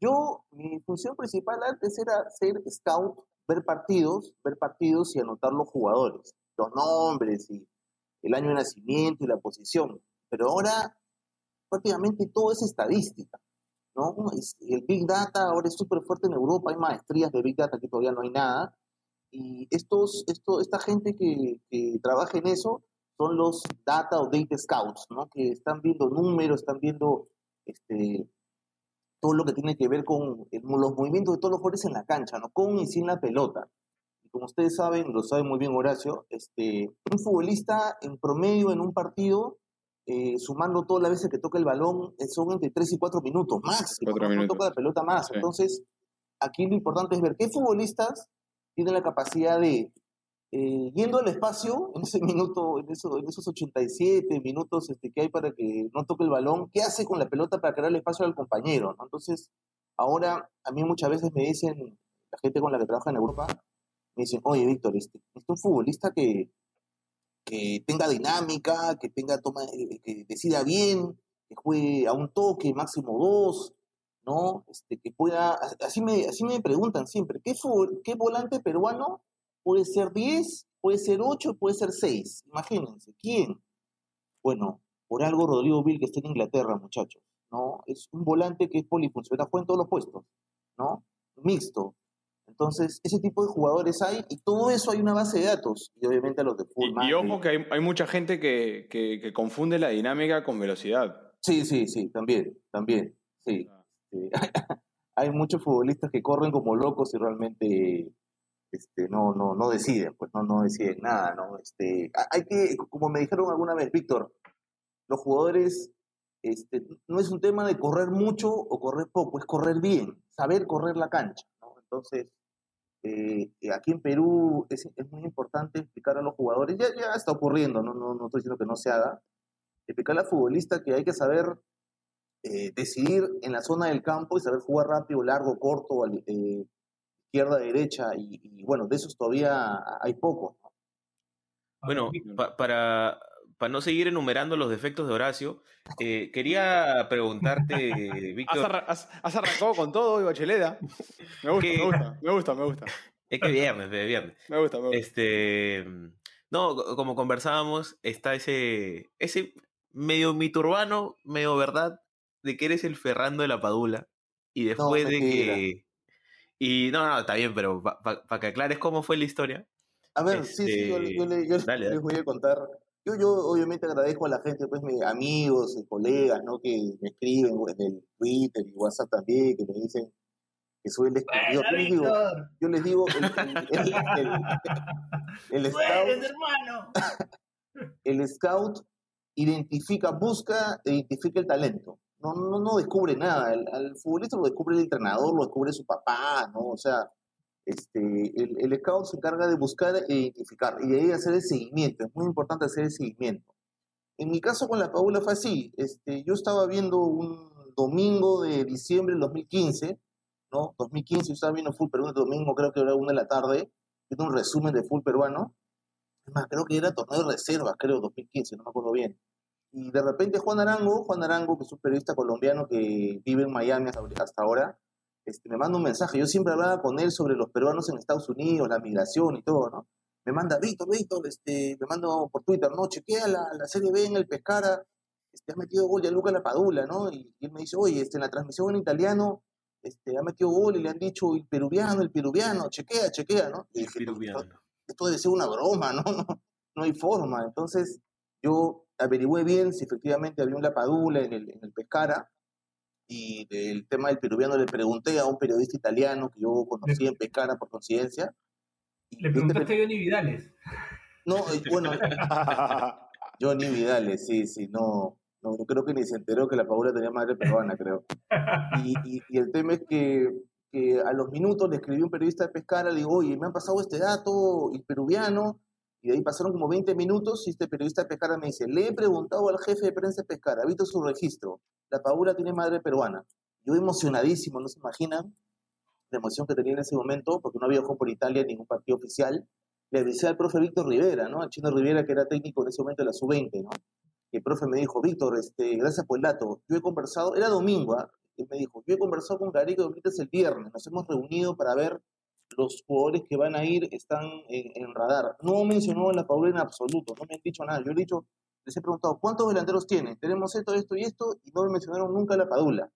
Speaker 5: Yo, mi función principal antes era ser scout, ver partidos, ver partidos y anotar los jugadores, los nombres y el año de nacimiento y la posición pero ahora prácticamente todo es estadística. ¿no? El Big Data ahora es súper fuerte en Europa, hay maestrías de Big Data que todavía no hay nada. Y estos, esto, esta gente que, trabaja en eso son los Data o Data Scouts, ¿no? que están viendo números, están viendo este, todo lo que tiene que ver con los movimientos de todos los jugadores en la cancha, ¿no? con y sin la pelota. Como ustedes saben, lo sabe muy bien Horacio, este, un futbolista en promedio en un partido eh, sumando todas las veces que toca el balón, eh, son entre 3 y 4 minutos más. No toca la pelota más. Entonces, aquí lo importante es ver qué futbolistas tienen la capacidad de, eh, yendo al espacio, [laughs] en ese minuto, en, eso, en esos 87 minutos este, que hay para que no toque el balón, ¿qué hace con la pelota para crear el espacio al compañero? Entonces, ahora a mí muchas veces me dicen, la gente con la que trabaja en Europa, me dicen, oye, Víctor, este, este es un futbolista que que tenga dinámica, que tenga toma, eh, que decida bien, que juegue a un toque, máximo dos, ¿no? Este, que pueda, así me, así me preguntan siempre, ¿qué, ¿qué volante peruano puede ser 10, puede ser 8, puede ser 6? Imagínense, ¿quién? Bueno, por algo Rodrigo Bill que está en Inglaterra, muchachos, ¿no? Es un volante que es polifuncional, juega en todos los puestos, ¿no? Mixto, entonces, ese tipo de jugadores hay y todo eso hay una base de datos. Y obviamente a los de
Speaker 6: fútbol. Y, ojo que hay, mucha gente que, confunde la dinámica con velocidad.
Speaker 5: Sí, sí, sí, también, también. Sí. [laughs] hay muchos futbolistas que corren como locos y realmente este, no, no, no deciden, pues no, no deciden nada, ¿no? Este, hay que, como me dijeron alguna vez, Víctor, los jugadores este, no es un tema de correr mucho o correr poco, es correr bien, saber correr la cancha. ¿no? Entonces, eh, eh, aquí en Perú es, es, muy importante explicar a los jugadores, ya, ya está ocurriendo, ¿no? No, no estoy diciendo que no se haga, explicar a futbolista que hay que saber eh, decidir en la zona del campo y saber jugar rápido, largo, corto, eh, izquierda, derecha, y, y, bueno, de esos todavía hay pocos. ¿no?
Speaker 4: Bueno, pa para, para no seguir enumerando los defectos de Horacio, eh, quería preguntarte, [laughs] Víctor.
Speaker 6: Has, has, arrancado con todo hoy, Bacheleda. Me gusta, me gusta, me gusta, me gusta.
Speaker 4: Es que viernes, de viernes.
Speaker 6: Me gusta, me gusta.
Speaker 4: Este, no, como conversábamos, está ese, ese medio mito urbano, medio verdad, de que eres el Ferrando de la Padula. Y después
Speaker 5: No,
Speaker 4: de que. Y no, no, está bien, pero para que aclares cómo fue la historia.
Speaker 5: A ver, sí, sí, yo,
Speaker 4: Este,
Speaker 5: yo le- yo
Speaker 4: dale,
Speaker 5: les voy a contar. Yo, yo obviamente agradezco a la gente, pues mis amigos, y colegas, ¿no? Que me escriben en el Twitter y WhatsApp también, que me dicen que soy el escondido. Yo les digo, yo les digo, el, el- el- el- [laughs] el scout,
Speaker 3: hermano! [laughs]
Speaker 5: el scout identifica, busca e identifica el talento. No, no, no descubre nada. Al, al futbolista lo descubre el entrenador, lo descubre su papá, ¿no? O sea, este, el, el scout se encarga de buscar e identificar y de ahí hacer el seguimiento. Es muy importante hacer el seguimiento. En mi caso con la Paula fue así. Este, yo estaba viendo un domingo de diciembre del 2015, ¿no? 2015 yo estaba viendo Full el domingo, creo que era una de la tarde, viendo un resumen de Full Peruano. Es más, creo que era torneo de reservas, creo, 2015, no me acuerdo bien. Y de repente Juan Arango, Juan Arango, que es un periodista colombiano que vive en Miami hasta ahora, este, me manda un mensaje. Yo siempre hablaba con él sobre los peruanos en Estados Unidos, la migración y todo, ¿no? Me manda, Víctor, Víctor, este, me manda por Twitter, ¿no? Chequea la, la Serie B en el Pescara, este, ha metido gol ya Luca Lapadula, ¿no? Y, y él me dice, oye, este, en la transmisión en italiano, este, ha metido gol y le han dicho el peruviano, el peruviano, chequea, chequea, ¿no? Y dije, "No, esto, esto debe ser una broma, ¿no? [laughs] No, no hay forma. Entonces, yo averigüé bien si efectivamente había un Lapadula en el, en el Pescara, y del tema del peruviano le pregunté a un periodista italiano que yo conocí en Pescara por coincidencia.
Speaker 3: Le
Speaker 5: este
Speaker 3: preguntaste a Johnny Vidales. [laughs]
Speaker 5: no, eh, bueno, [laughs] Johnny Vidales, sí, sí, no, no, yo creo que ni se enteró que la Paula tenía madre peruana, creo. Y, y- y el tema es que, que a los minutos le escribí a un periodista de Pescara, le digo, oye, me han pasado este dato, y peruviano, y de ahí pasaron como 20 minutos, y este periodista Pescara me dice, le he preguntado al jefe de prensa Pescara, ha visto su registro, la Paula tiene madre peruana. Yo emocionadísimo, no se imaginan la emoción que tenía en ese momento, porque no había jugado por Italia ningún partido oficial, le avisé al profe Víctor Rivera, ¿no? Al chino Rivera, que era técnico en ese momento de la sub-20, ¿no? Y el profe me dijo, Víctor, este, gracias por el dato. Yo he conversado, era domingo, ¿ah? Y me dijo, yo he conversado con Gareca ahorita es el viernes, nos hemos reunido para ver los jugadores que van a ir, están en, radar. No mencionó a la Paula en absoluto, no me han dicho nada. Yo he dicho, les he preguntado, ¿cuántos delanteros tienen? Tenemos esto, esto y esto, y no me mencionaron nunca a la Padula.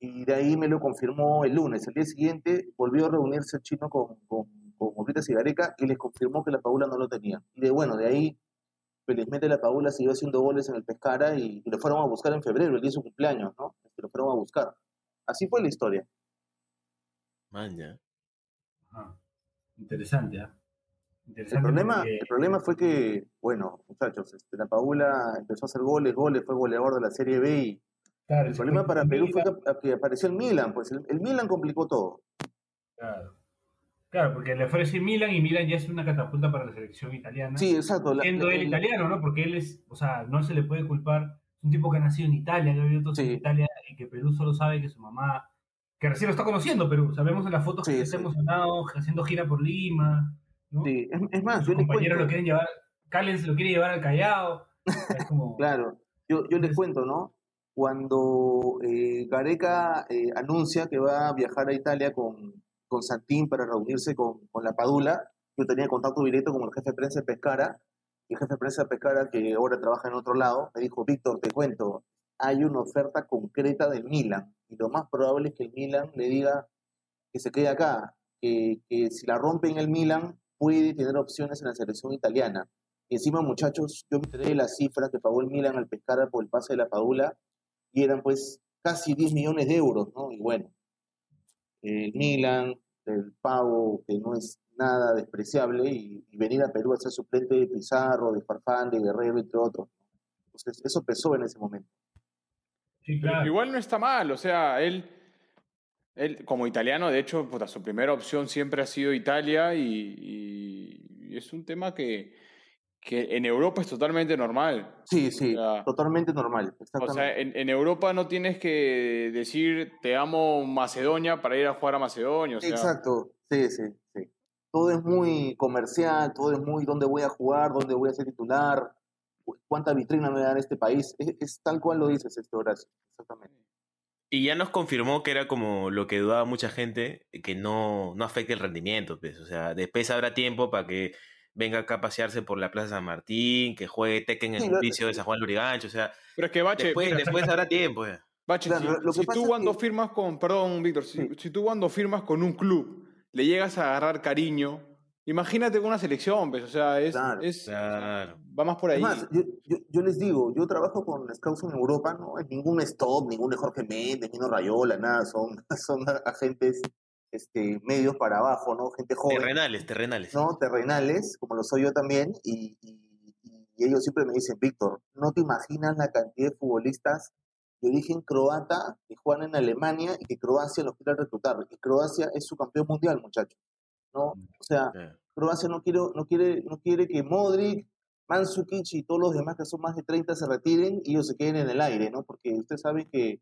Speaker 5: Y de ahí me lo confirmó el lunes. El día siguiente volvió a reunirse el chino con, con, con Oblitas y les confirmó que la Paula no lo tenía. Y de bueno, de ahí felizmente la Paula siguió haciendo goles en el Pescara y, lo fueron a buscar en febrero, el día de su cumpleaños, ¿no? Este, Lo fueron a buscar. Así fue la historia.
Speaker 4: Maña.
Speaker 3: Ajá. Interesante, ¿ah?
Speaker 5: El
Speaker 3: Interesante
Speaker 5: problema,
Speaker 3: porque-
Speaker 5: el problema fue que, bueno, muchachos, este, la Paula empezó a hacer goles, goles, fue goleador de la Serie B y
Speaker 3: claro,
Speaker 5: el problema para Perú
Speaker 3: Milan,
Speaker 5: fue que, apareció el Milan, pues el, el Milan complicó todo.
Speaker 3: Claro. Claro, porque le ofrece Milan y Milan ya es una catapulta para la selección italiana.
Speaker 5: Sí, exacto. la-
Speaker 3: Siendo él
Speaker 5: el-
Speaker 3: italiano, ¿no? Porque él es, o sea, no se le puede culpar. Es un tipo que ha nacido en Italia, que ha vivido vida en Italia y que Perú solo sabe que su mamá, que recién lo está conociendo Perú. Sabemos en las fotos que está emocionado, haciendo gira por Lima. ¿no?
Speaker 5: Sí, es, es más,
Speaker 3: Sus
Speaker 5: yo
Speaker 3: compañeros lo quieren llevar, Calen se lo quiere llevar al Callao. Es como, [laughs]
Speaker 5: Claro, yo, yo les cuento, ¿no? Cuando eh, Gareca eh, anuncia que va a viajar a Italia con, con Santín para reunirse con, con la Padula, yo tenía contacto directo con el jefe de prensa de Pescara, y el jefe de prensa de Pescara, que ahora trabaja en otro lado, me dijo, Víctor, te cuento, hay una oferta concreta del Milan, y lo más probable es que el Milan le diga que se quede acá, que, si la rompe en el Milan, puede tener opciones en la selección italiana. Y encima, muchachos, yo me enteré las cifras que pagó el Milan al Pescara por el pase de la Padula y eran pues casi 10 millones de euros, ¿no? Y bueno, el Milan, el pago que no es nada despreciable y, y venir a Perú a ser suplente de Pizarro, de Farfán, de Guerrero, entre otros. Entonces, eso pesó en ese momento.
Speaker 3: Sí,
Speaker 6: Pero
Speaker 3: claro.
Speaker 6: igual no está mal, o sea, él, él como italiano, de hecho, puta, su primera opción siempre ha sido Italia y, y es un tema que, que en Europa es totalmente normal.
Speaker 5: Sí, sí,
Speaker 6: O sea,
Speaker 5: totalmente normal.
Speaker 6: O sea, en, en Europa no tienes que decir te amo Macedonia para ir a jugar a Macedonia. O sea,
Speaker 5: Exacto, sí, sí, sí. Todo es muy comercial, todo es muy dónde voy a jugar, dónde voy a ser titular, cuánta vitrina me da en este país. Es, es tal cual lo dices, este Horacio. Exactamente.
Speaker 4: Y ya nos confirmó que era como lo que dudaba mucha gente, que no, no afecte el rendimiento. Pues. O sea, después habrá tiempo para que venga acá a pasearse por la Plaza San Martín, que juegue Tekken en
Speaker 5: Sí,
Speaker 4: el vicio de San Juan Lurigancho. O sea,
Speaker 6: Pero es que Bache,
Speaker 4: después,
Speaker 6: mira,
Speaker 4: después habrá tiempo. ya.
Speaker 6: Bache,
Speaker 5: Claro,
Speaker 6: si,
Speaker 5: lo- lo que
Speaker 6: si
Speaker 5: pasa
Speaker 6: tú cuando
Speaker 5: que-
Speaker 6: firmas con, perdón, Víctor, si,
Speaker 5: Sí.
Speaker 6: si tú cuando firmas con un club le llegas a agarrar cariño, imagínate con una selección, pues, o sea, es,
Speaker 5: Claro.
Speaker 6: es-
Speaker 4: Claro.
Speaker 6: va más por ahí.
Speaker 5: Yo, yo, yo les digo, yo trabajo con scouts en Europa, no es ningún stop, ningún Jorge Méndez, Nino Rayola, nada, son, [laughs] son agentes este, medios para abajo, ¿no? Gente joven.
Speaker 4: Terrenales, terrenales.
Speaker 5: ¿no? terrenales, como lo soy yo también, y, y- y ellos siempre me dicen, Víctor, no te imaginas la cantidad de futbolistas de origen croata que juegan en Alemania y que Croacia los quiere reclutar. Y Croacia es su campeón mundial, muchachos. ¿No? O sea. Croacia no quiere, no quiere, no quiere que Modric, Mandzukic y todos los demás que son más de 30 se retiren y ellos se queden en el aire, ¿no? Porque usted sabe que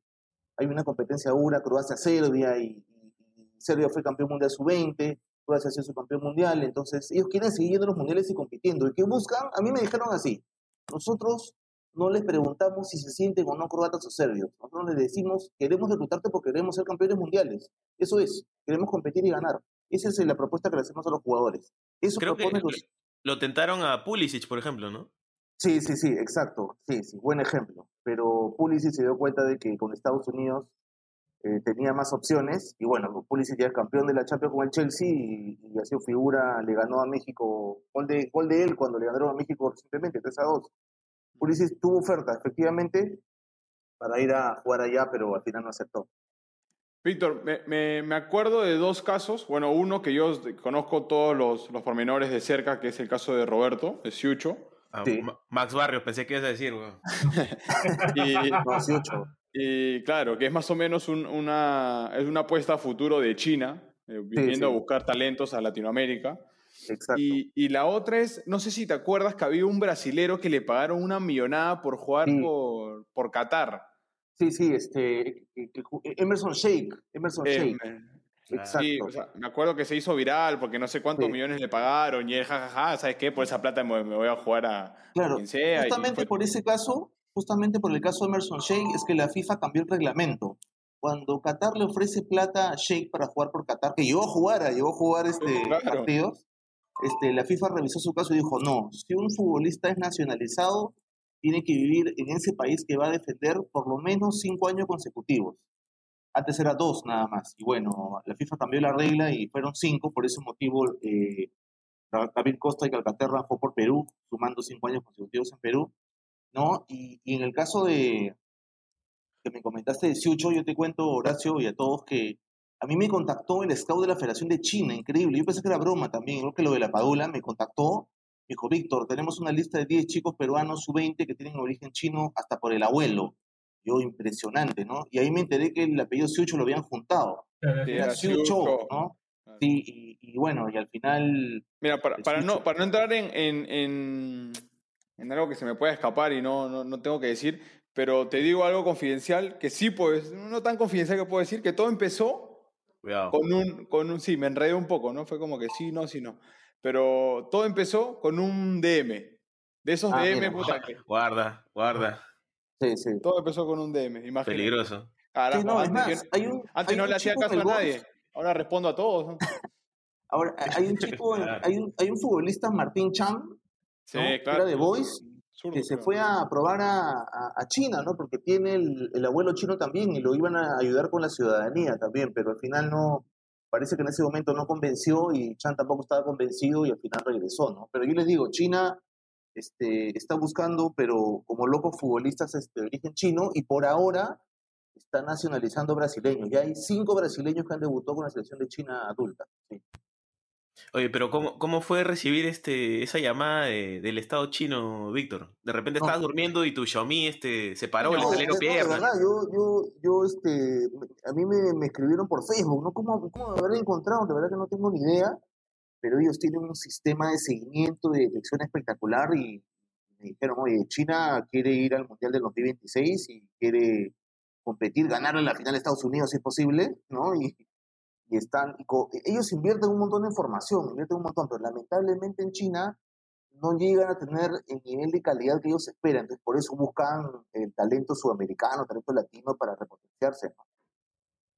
Speaker 5: hay una competencia dura, Croacia-Serbia y, y- y Serbia fue campeón mundial sub-20, Croacia ha sido su campeón mundial, entonces ellos quieren seguir yendo a los mundiales y compitiendo. ¿Y qué buscan? A mí me dijeron así, nosotros no les preguntamos si se sienten o no croatas o serbios, nosotros les decimos, queremos reclutarte porque queremos ser campeones mundiales. Eso es, queremos competir y ganar. Esa es la propuesta que le hacemos a los jugadores. Eso
Speaker 4: Creo que
Speaker 5: los-
Speaker 4: lo tentaron a Pulisic, por ejemplo, ¿no?
Speaker 5: Sí, sí, sí, exacto. Sí, sí, buen ejemplo. Pero Pulisic se dio cuenta de que con Estados Unidos eh, tenía más opciones. Y bueno, Pulisic ya es campeón de la Champions con el Chelsea y, y ha sido figura, le ganó a México, gol de, gol de él cuando le ganaron a México recientemente, 3 a 2. Pulisic tuvo oferta, efectivamente, para ir a jugar allá, pero al final no aceptó.
Speaker 6: Víctor, me, me- me acuerdo de dos casos. Bueno, uno que yo conozco todos los, los pormenores de cerca, que es el caso de Roberto, de Siucho.
Speaker 4: Ah,
Speaker 5: Sí.
Speaker 4: Max Barrios, pensé que ibas a decir, weón. [laughs]
Speaker 6: Y, [laughs]
Speaker 5: No,
Speaker 6: y claro, que es más o menos un- una, es una apuesta a futuro de China, eh, viniendo
Speaker 5: sí.
Speaker 6: a buscar talentos a Latinoamérica.
Speaker 5: Exacto.
Speaker 6: Y, y la otra es, no sé si te acuerdas que había un brasilero que le pagaron una millonada por jugar
Speaker 5: Sí.
Speaker 6: por, por Qatar.
Speaker 5: Sí, sí, este, ju- Emerson Shake, Emerson
Speaker 6: Eh,
Speaker 5: Shake, exacto.
Speaker 6: Sí, o sea, me acuerdo que se hizo viral porque no sé cuántos
Speaker 5: Sí.
Speaker 6: millones le pagaron y él, jajaja, ¿sabes qué? Por esa plata me, voy a jugar a, a
Speaker 5: Claro,
Speaker 6: quien sea.
Speaker 5: justamente
Speaker 6: fue-
Speaker 5: por ese caso, justamente por el caso de Emerson Sheikh, es que la FIFA cambió el reglamento. Cuando Qatar le ofrece plata a Sheikh para jugar por Qatar, que llegó a jugar, ah, llegó a jugar este,
Speaker 6: claro.
Speaker 5: partidos, este, la FIFA revisó su caso y dijo, no, si un futbolista es nacionalizado, tiene que vivir en ese país que va a defender por lo menos cinco años consecutivos. Antes era dos nada más. Y bueno, la FIFA cambió la regla y fueron cinco, por ese motivo eh, David Costa y Calcaterra fue por Perú, sumando cinco años consecutivos en Perú, ¿no? Y, y en el caso de que me comentaste de Siucho, yo te cuento, Horacio, y a todos que a mí me contactó el scout de la Federación de China, increíble. Yo pensé que era broma también, igual que lo de la Padula, me contactó, dijo, Víctor, tenemos una lista de 10 chicos peruanos sub-20 que tienen origen chino hasta por el abuelo. Yo, impresionante, ¿no? Y ahí me enteré que el apellido Siucho lo habían juntado. Era Siucho. ¿no? Sí, y, y bueno, y al final
Speaker 6: Mira, para, para no, para no entrar en, en, en, en algo que se me pueda escapar y no, no, no tengo que decir, pero te digo algo confidencial que sí puedes, no tan confidencial que puedo decir, que todo empezó
Speaker 4: Cuidado.
Speaker 6: con un, con un, sí, me enredé un poco, ¿no? Fue como que sí, no, sí, no. Pero todo empezó con un DM. De esos
Speaker 5: Ah,
Speaker 6: DM,
Speaker 5: mira.
Speaker 6: puta, que
Speaker 4: Guarda, guarda.
Speaker 5: Sí, sí.
Speaker 6: todo empezó con un DM, imagínate.
Speaker 4: Peligroso.
Speaker 6: Carajo,
Speaker 5: Sí, no, es
Speaker 6: antes,
Speaker 5: más, un,
Speaker 6: no le hacía caso a nadie, ahora respondo a todos. [laughs]
Speaker 5: Ahora, hay un chico, hay un, hay un futbolista, Martín Chan,
Speaker 6: Sí, claro.
Speaker 5: Era de Boys,
Speaker 6: Zurdo,
Speaker 5: que se fue a probar a, a- a China, ¿no? Porque tiene el, el abuelo chino también y lo iban a ayudar con la ciudadanía también, pero al final no, parece que en ese momento no convenció y Chan tampoco estaba convencido y al final regresó, ¿no? Pero yo les digo, China este, está buscando, pero como locos futbolistas este, de origen chino y por ahora está nacionalizando brasileños. Ya hay cinco brasileños que han debutado con la selección de China adulta. sí.
Speaker 4: Oye, pero ¿cómo, cómo fue recibir este, esa llamada de- del Estado chino, Víctor? De repente
Speaker 5: No.
Speaker 4: estabas durmiendo y tu Xiaomi este, se paró, le
Speaker 5: No,
Speaker 4: salieron
Speaker 5: no, de
Speaker 4: piernas.
Speaker 5: verdad, yo, yo, yo, este, a mí me, me escribieron por Facebook, ¿no? ¿Cómo, cómo me habrán encontrado? De verdad que no tengo ni idea, pero ellos tienen un sistema de seguimiento de detección espectacular y me dijeron, oye, China quiere ir al Mundial del 2026 y quiere competir, ganarle la final a Estados Unidos si es posible, ¿no? Y, y están, y co- ellos invierten un montón de información, invierten un montón, pero lamentablemente en China no llegan a tener el nivel de calidad que ellos esperan. Entonces, por eso buscan el talento sudamericano, talento latino para repotenciarse. ¿no?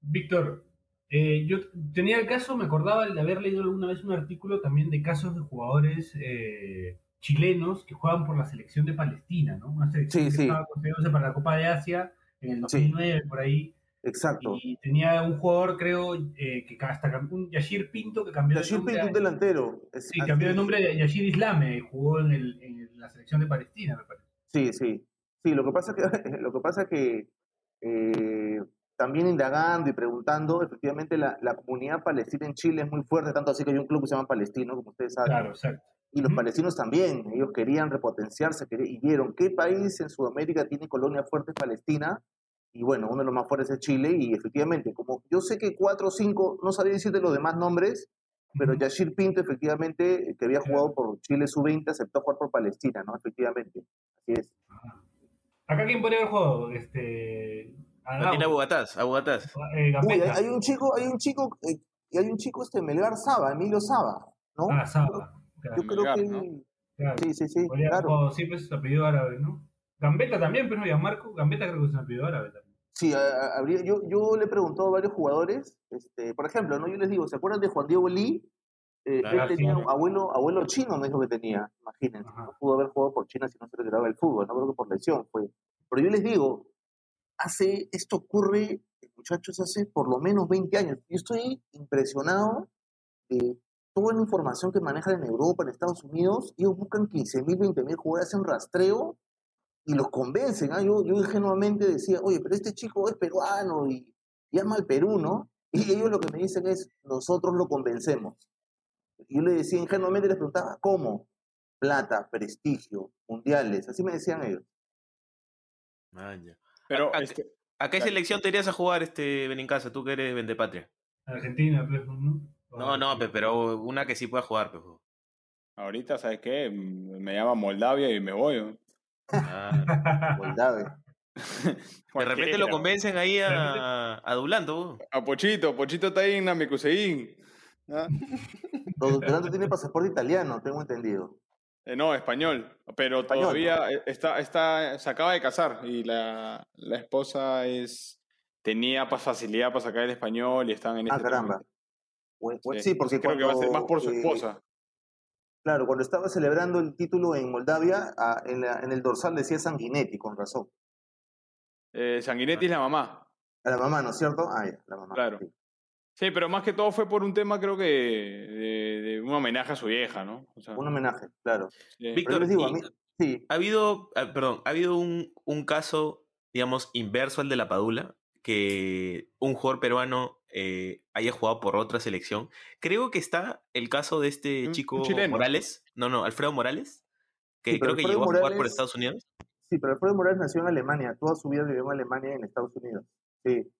Speaker 3: Víctor, eh, yo tenía el caso, me acordaba de haber leído alguna vez un artículo también de casos de jugadores eh, chilenos que juegan por la selección de Palestina, ¿no? Una selección
Speaker 5: Sí,
Speaker 3: que
Speaker 5: sí.
Speaker 3: estaba para la Copa de Asia en el 2009, por ahí.
Speaker 5: Exacto.
Speaker 3: Y tenía un jugador, creo, eh, que hasta cambió, un Yashir Pinto que cambió de
Speaker 5: Yashir
Speaker 3: nombre.
Speaker 5: Pinto,
Speaker 3: a-
Speaker 5: un delantero. Es-
Speaker 3: sí, cambió de nombre a Yashir Islame jugó en, el, en la selección de Palestina, me parece.
Speaker 5: Sí, sí. Sí, lo que pasa es que, [laughs] lo que, pasa es que eh, también indagando y preguntando, efectivamente la, la comunidad palestina en Chile es muy fuerte, tanto así que hay un club que se llama Palestino, como ustedes saben.
Speaker 3: Claro, exacto.
Speaker 5: Y los palestinos también, ellos querían repotenciarse querían- y vieron qué país en Sudamérica tiene colonia fuerte Palestina. Y bueno, uno de los más fuertes es Chile. Y efectivamente, como yo sé que cuatro o cinco, no sabía decirte los demás nombres, pero. Yashir Pinto, efectivamente, que había jugado por Chile sub-20, aceptó jugar por Palestina, ¿no? Efectivamente. Así es.
Speaker 3: Acá quién podría haber jugado, este.
Speaker 4: No tiene a Bugatás, a Bugatás.
Speaker 3: eh,
Speaker 5: Uy, hay, un chico, hay un chico, eh, y hay un chico, este, Melgar Saba, Emilio Saba, ¿no?
Speaker 3: Ah, Saba. Claro,
Speaker 5: Yo creo
Speaker 6: Melgar,
Speaker 5: que...
Speaker 6: ¿no?
Speaker 3: claro.
Speaker 5: Sí, sí, sí,
Speaker 3: Podría haber
Speaker 5: claro.
Speaker 3: jugado, sí, pues, apellido árabe, ¿no? Gambetta también, pero no, Gianmarco. Gambetta creo que es un apellido árabe también.
Speaker 5: Sí, a- yo, yo le he preguntado a varios jugadores, este, por ejemplo, ¿no? Yo les digo, ¿se acuerdan de Juan Diego Lee? Eh, él tenía un abuelo, abuelo chino, me dijo que tenía, imagínense.
Speaker 3: Ajá.
Speaker 5: No pudo haber jugado por China si no se retiraba del fútbol, no creo que por lesión fue. Pero yo les digo, hace, esto ocurre, muchachos, hace por lo menos 20 años. Yo estoy impresionado de toda la información que manejan en Europa, en Estados Unidos. Ellos buscan 15.000, 20.000 jugadores, hacen rastreo y los convencen. ¿ah? Yo, yo ingenuamente decía, oye, pero este chico es peruano y, y ama al Perú, ¿no? Y ellos lo que me dicen es, nosotros lo convencemos. Y yo le decía ingenuamente, les preguntaba, ¿cómo? Plata, prestigio, mundiales, así me decían ellos.
Speaker 4: Man, ya.
Speaker 6: Pero
Speaker 4: ¿A,
Speaker 6: este,
Speaker 4: a qué
Speaker 6: claro.
Speaker 4: selección te irías a jugar, este Benincasa? Tú que eres vendepatria.
Speaker 3: Argentina, pues, ¿no?
Speaker 4: No, no, pe- pero una que sí pueda jugar, jo.
Speaker 6: ahorita, ¿sabes qué? Mm, Me llama Moldavia y me voy. ¿no?
Speaker 4: Ah,
Speaker 5: Moldave. [laughs]
Speaker 4: de repente lo convencen ahí a, a Dulando.
Speaker 6: A Pochito, Pochito está ahí en Namekusein. ¿ah? [laughs]
Speaker 5: Tiene pasaporte italiano, tengo entendido.
Speaker 6: Eh, no, español. Pero
Speaker 5: Español,
Speaker 6: todavía eh, está, está, se acaba de casar y la, la esposa es tenía facilidad para sacar el español y están en
Speaker 5: Ah,
Speaker 6: este
Speaker 5: caramba. Bueno,
Speaker 6: Sí,
Speaker 5: sí, porque
Speaker 6: creo que va a ser más por su
Speaker 5: eh,
Speaker 6: esposa.
Speaker 5: Claro, cuando estaba celebrando el título en Moldavia, ah, en, la- en el dorsal decía Sanguinetti, con razón.
Speaker 6: Eh, Sanguinetti es la mamá.
Speaker 5: A la mamá, ¿no es cierto? Ah, ya, la mamá.
Speaker 6: Claro.
Speaker 5: sí.
Speaker 6: Sí, pero más que todo fue por un tema, creo que de, de un homenaje a su vieja, ¿no? O sea,
Speaker 5: Un homenaje, claro.
Speaker 6: sí.
Speaker 4: Víctor,
Speaker 5: les digo, a mí, sí,
Speaker 4: ha habido, ah, perdón, ha habido un, un caso, digamos, inverso al de la Padula, que un jugador peruano eh, haya jugado por otra selección. Creo que está el caso de este chico
Speaker 6: chileno.
Speaker 4: Morales, no, no, Alfredo Morales, que
Speaker 5: Sí,
Speaker 4: creo que
Speaker 5: Alfredo
Speaker 4: llegó a jugar por Estados Unidos.
Speaker 5: sí, pero Alfredo Morales nació en Alemania, toda su vida vivió en Alemania y en Estados Unidos. Sí.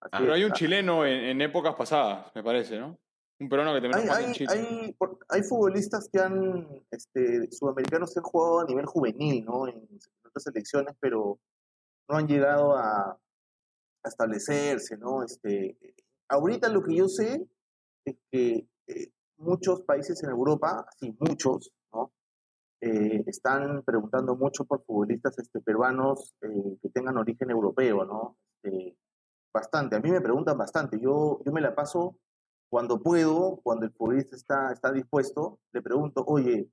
Speaker 5: Así
Speaker 4: Ah,
Speaker 6: Pero
Speaker 5: es.
Speaker 6: hay un
Speaker 5: Ah,
Speaker 6: chileno en, en épocas pasadas, me parece, ¿no? Un peruano que también
Speaker 5: Hay,
Speaker 6: juega en
Speaker 5: hay,
Speaker 6: Chile.
Speaker 5: hay, por- hay futbolistas que han, este, sudamericanos que han jugado a nivel juvenil, ¿no? En otras selecciones, pero no han llegado a, a establecerse, ¿no? Este, ahorita lo que yo sé es que eh, muchos países en Europa, sí, muchos, ¿no? Eh, están preguntando mucho por futbolistas este, peruanos eh, que tengan origen europeo, ¿no? Este, bastante, a mí me preguntan bastante, yo, yo me la paso cuando puedo, cuando el futbolista está, está dispuesto, le pregunto, oye,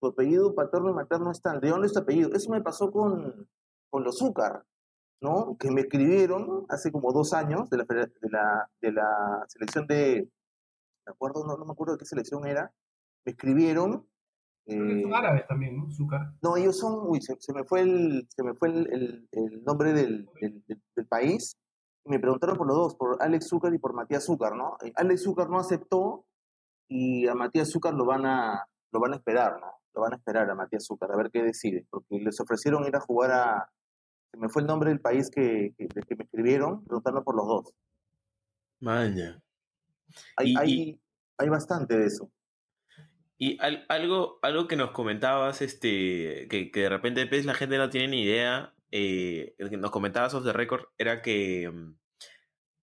Speaker 5: tu apellido paterno y materno están, ¿de dónde es tu apellido? Eso me pasó con, con los Zúcar, ¿no? Que me escribieron hace como dos años de la, de la, de la selección de, ¿me acuerdo? No, no me acuerdo de qué selección era, me escribieron.
Speaker 3: Que
Speaker 5: eh,
Speaker 3: son árabes también, ¿no? Zúcar.
Speaker 5: no, ellos son, uy, se, se me fue el, se me fue el, el- el nombre del, del- del- del país. Y me preguntaron por los dos, por Alex Zúcar y por Matías Zúcar, ¿no? Eh, Alex Zúcar no aceptó y a Matías Zúcar lo van a, lo van a esperar, ¿no? Lo van a esperar a Matías Zúcar, a ver qué decide, porque les ofrecieron ir a jugar a, se me fue el nombre del país que, que, me escribieron, preguntando por los dos.
Speaker 4: Maña.
Speaker 5: Hay,
Speaker 4: Y-
Speaker 5: hay,
Speaker 4: y-
Speaker 5: hay bastante de eso.
Speaker 4: Y al- algo, algo que nos comentabas, este, que, que de repente pues, la gente no tiene ni idea, eh, el que nos comentabas off the record, era que, mm,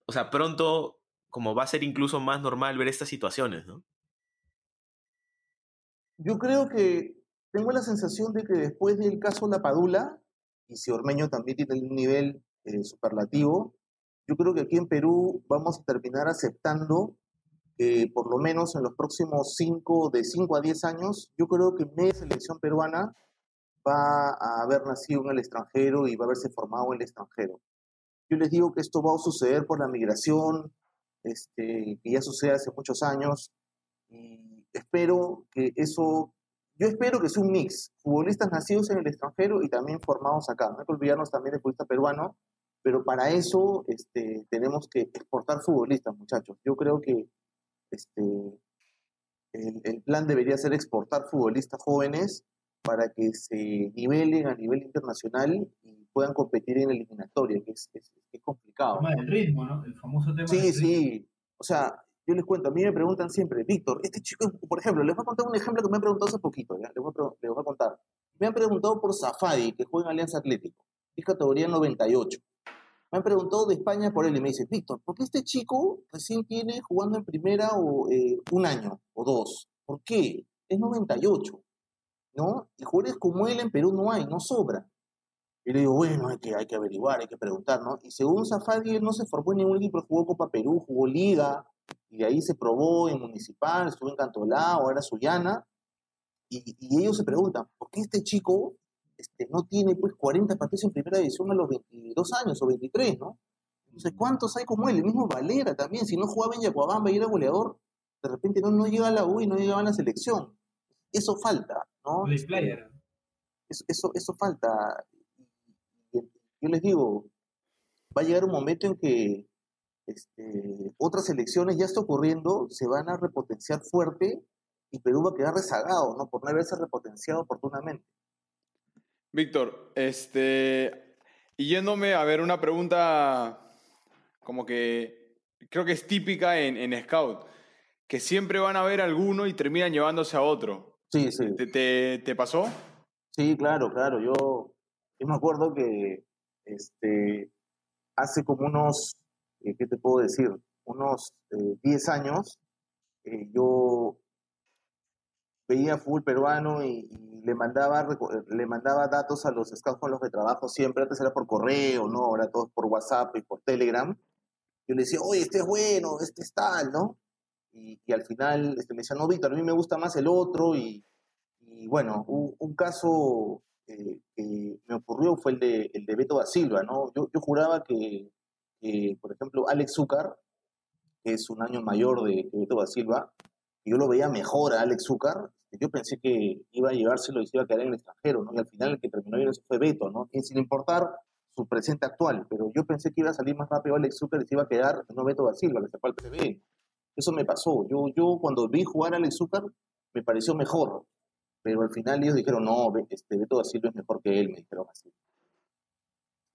Speaker 4: o sea, pronto, como va a ser incluso más normal ver estas situaciones, ¿no?
Speaker 5: Yo creo que tengo la sensación de que después del caso La Padula, y si Ormeño también tiene un nivel eh, superlativo, yo creo que aquí en Perú vamos a terminar aceptando que por lo menos en los próximos 5, de 5 a 10 años, yo creo que media selección peruana va a haber nacido en el extranjero y va a haberse formado en el extranjero. Yo les digo que esto va a suceder por la migración, este, que ya sucede hace muchos años, y espero que eso, yo espero que sea un mix, futbolistas nacidos en el extranjero y también formados acá, no hay que olvidarnos también del futbolista peruano, pero para eso este, tenemos que exportar futbolistas, muchachos. Yo creo que este, el, el plan debería ser exportar futbolistas jóvenes para que se nivelen a nivel internacional y puedan competir en eliminatoria, que es, es- es complicado.
Speaker 3: El tema del ritmo, ¿no? El famoso tema
Speaker 5: Sí,
Speaker 3: del ritmo.
Speaker 5: sí. O sea, yo les cuento, a mí me preguntan siempre, Víctor, este chico, por ejemplo, les voy a contar un ejemplo que me han preguntado hace poquito. Les, voy a, contar. Me han preguntado por Zafadi, que juega en Alianza Atlético, es categoría 98. Me han preguntado de España por él y me dicen, Víctor, ¿por qué este chico recién tiene jugando en primera o, eh, un año o dos? ¿Por qué? Es 98, ¿no? Y jugadores como él en Perú no hay, no sobra. Y le digo, bueno, hay que, hay que averiguar, hay que preguntar, ¿no? Y según Zafadi, él no se formó en ningún equipo, jugó Copa Perú, jugó Liga, y de ahí se probó en Municipal, estuvo en Cantolao, ahora Sullana, y, y ellos se preguntan, ¿por qué este chico este, no tiene pues 40 partidos en primera división a los 22 años o 23, ¿no? Entonces, ¿cuántos hay como él? El mismo Valera también, si no jugaba en Yacuabamba y era goleador, de repente no, no llega a la U y no llegaba a la selección. Eso falta, ¿no?
Speaker 3: Play
Speaker 5: Este,
Speaker 3: player.
Speaker 5: eso, eso, eso falta. Yo les digo, va a llegar un momento en que este, otras elecciones ya está ocurriendo, se van a repotenciar fuerte y Perú va a quedar rezagado, ¿no? Por no haberse repotenciado oportunamente.
Speaker 6: Víctor, este, y yéndome a ver una pregunta como que creo que es típica en, en Scout, que siempre van a ver alguno y terminan llevándose a otro.
Speaker 5: Sí, sí.
Speaker 6: ¿Te, te, te pasó?
Speaker 5: Sí, claro, claro. Yo, yo me acuerdo que este, hace como unos, eh, ¿qué te puedo decir? Unos eh, 10 años, eh, yo veía fútbol peruano y, y le, mandaba, eh, le mandaba datos a los scouts con los que trabajo siempre. Antes era por correo, ¿no? Ahora todo por WhatsApp y por Telegram. Yo le decía, oye, este es bueno, este es tal, ¿no? Y, y al final este, me decía, no, Víctor, a mí me gusta más el otro y, y bueno, un, un caso eh, que me ocurrió fue el de, el de Beto da Silva, ¿no? Yo, yo juraba que, que, por ejemplo, Alex Zúcar, que es un año mayor de, Beto da Silva, yo lo veía mejor a Alex Zúcar, yo pensé que iba a llevárselo y se iba a quedar en el extranjero. Y al final el que terminó eso fue Beto, ¿no? Sin importar su presente actual, pero yo pensé que iba a salir más rápido Alex Zúcar y se iba a quedar, no Beto da Silva, que al PSV. Eso me pasó. Yo, yo cuando vi jugar a Alex Zúcar, me pareció mejor, pero al final ellos dijeron, no, este, Beto da Silva es mejor que él, me dijeron así.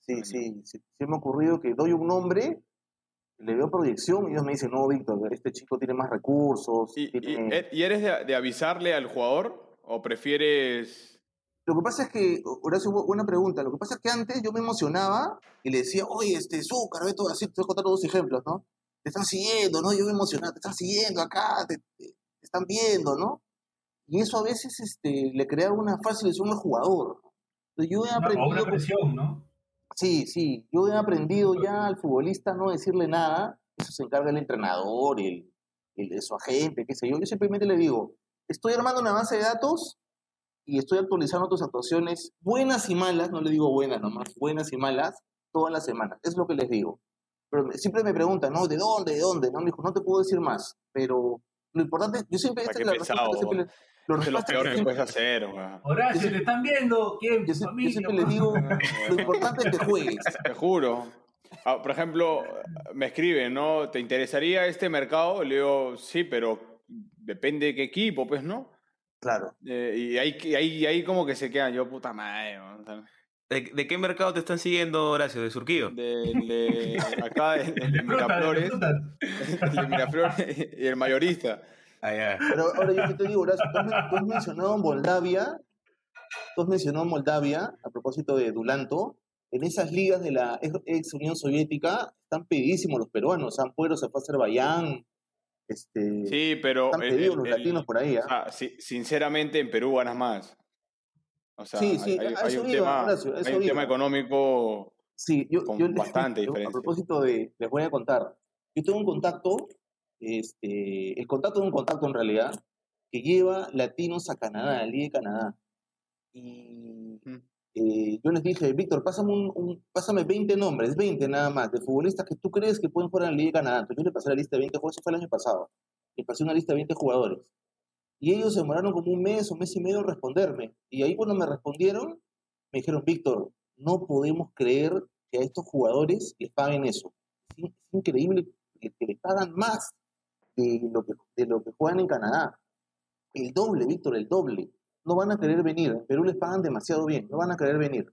Speaker 5: Sí, sí, sí, sí me ha ocurrido que doy un nombre, le veo proyección y ellos me dicen, no, Víctor, este chico tiene más recursos.
Speaker 6: ¿Y,
Speaker 5: tiene-
Speaker 6: e- y eres de, de avisarle al jugador o prefieres...
Speaker 5: Lo que pasa es que, Horacio, bu- buena pregunta. Lo que pasa es que antes yo me emocionaba y le decía, oye, este, Zúcar, ve todo así, te voy a contar dos ejemplos, ¿no? Te están siguiendo, ¿no? Yo me emocionaba, te están siguiendo acá, te, te- te están viendo, ¿no? Y eso a veces este, le crea una falsa ilusión al jugador. ¿no? Entonces, yo he aprendido...
Speaker 3: una presión, ¿no?
Speaker 5: Sí, sí, yo he aprendido ya al futbolista no decirle nada, eso se encarga el entrenador, el, el de su agente, qué sé yo. Yo simplemente le digo, estoy armando una base de datos y estoy actualizando tus actuaciones buenas y malas, no le digo buenas nomás, buenas y malas, todas las semanas. Es lo que les digo. Pero me- siempre me preguntan, ¿no? ¿De dónde? ¿De dónde? No, me dijo, no te puedo decir más, pero lo importante, yo siempre,
Speaker 6: Ah,
Speaker 5: esta es la respuesta que
Speaker 6: pesado.
Speaker 5: siempre les- los
Speaker 6: Es lo
Speaker 5: que
Speaker 6: peor que puedes hacer, weón.
Speaker 3: Horacio, te están viendo. ¿Quién?
Speaker 5: yo, sie- yo
Speaker 3: familia,
Speaker 5: siempre les
Speaker 3: pues.
Speaker 5: digo, [laughs] lo importante es que juegues.
Speaker 6: Te juro. Ah, por ejemplo, me escriben, ¿no? ¿Te interesaría este mercado? Le digo, sí, pero depende de qué equipo, pues, ¿no?
Speaker 5: Claro.
Speaker 6: Eh, y ahí, que- ahí, ahí como que se quedan, yo puta madre, sea,
Speaker 4: ¿De, de qué mercado te están siguiendo, Horacio? ¿De Surquillo?
Speaker 6: de, de- acá, de
Speaker 3: Fruta,
Speaker 6: Miraflores, [laughs] de Miraflores y el mayorista.
Speaker 4: Ah, ya.
Speaker 5: Pero ahora yo que te digo, Horacio, tú tú has mencionado Moldavia, tú has mencionado Moldavia, a propósito de Dulanto, en esas ligas de la ex, Unión Soviética están pedidísimos los peruanos, San Pedro se fue a Azerbaiyán, este,
Speaker 6: Sí, pero
Speaker 5: están
Speaker 6: el-
Speaker 5: pedidos
Speaker 6: el-
Speaker 5: los
Speaker 6: el-
Speaker 5: latinos por ahí, ¿ah?
Speaker 6: o sea, si- sinceramente en Perú ganas más. O sea,
Speaker 5: Sí, sí,
Speaker 6: hay, hay- un,
Speaker 5: iba,
Speaker 6: tema,
Speaker 5: Horacio,
Speaker 6: hay un tema económico.
Speaker 5: Sí, yo,
Speaker 6: con
Speaker 5: yo
Speaker 6: bastante
Speaker 5: yo,
Speaker 6: diferencia.
Speaker 5: A propósito de, les voy a contar. Yo tengo un contacto, este, el contacto de un contacto en realidad, que lleva latinos a Canadá, a la Liga de Canadá. Y eh, yo les dije, Víctor, pásame, un, un- pásame 20 nombres, 20 nada más, de futbolistas que tú crees que pueden jugar en la Liga de Canadá. Entonces yo le pasé la lista de 20 jugadores, eso fue el año pasado. Le pasé una lista de 20 jugadores. Y ellos se demoraron como un mes o mes y medio en responderme. Y ahí cuando me respondieron, me dijeron, Víctor, no podemos creer que a estos jugadores les paguen eso. Es increíble que, que les pagan más de lo, que, de lo que juegan en Canadá. El doble, Víctor, el doble. No van a querer venir. En Perú les pagan demasiado bien. No van a querer venir.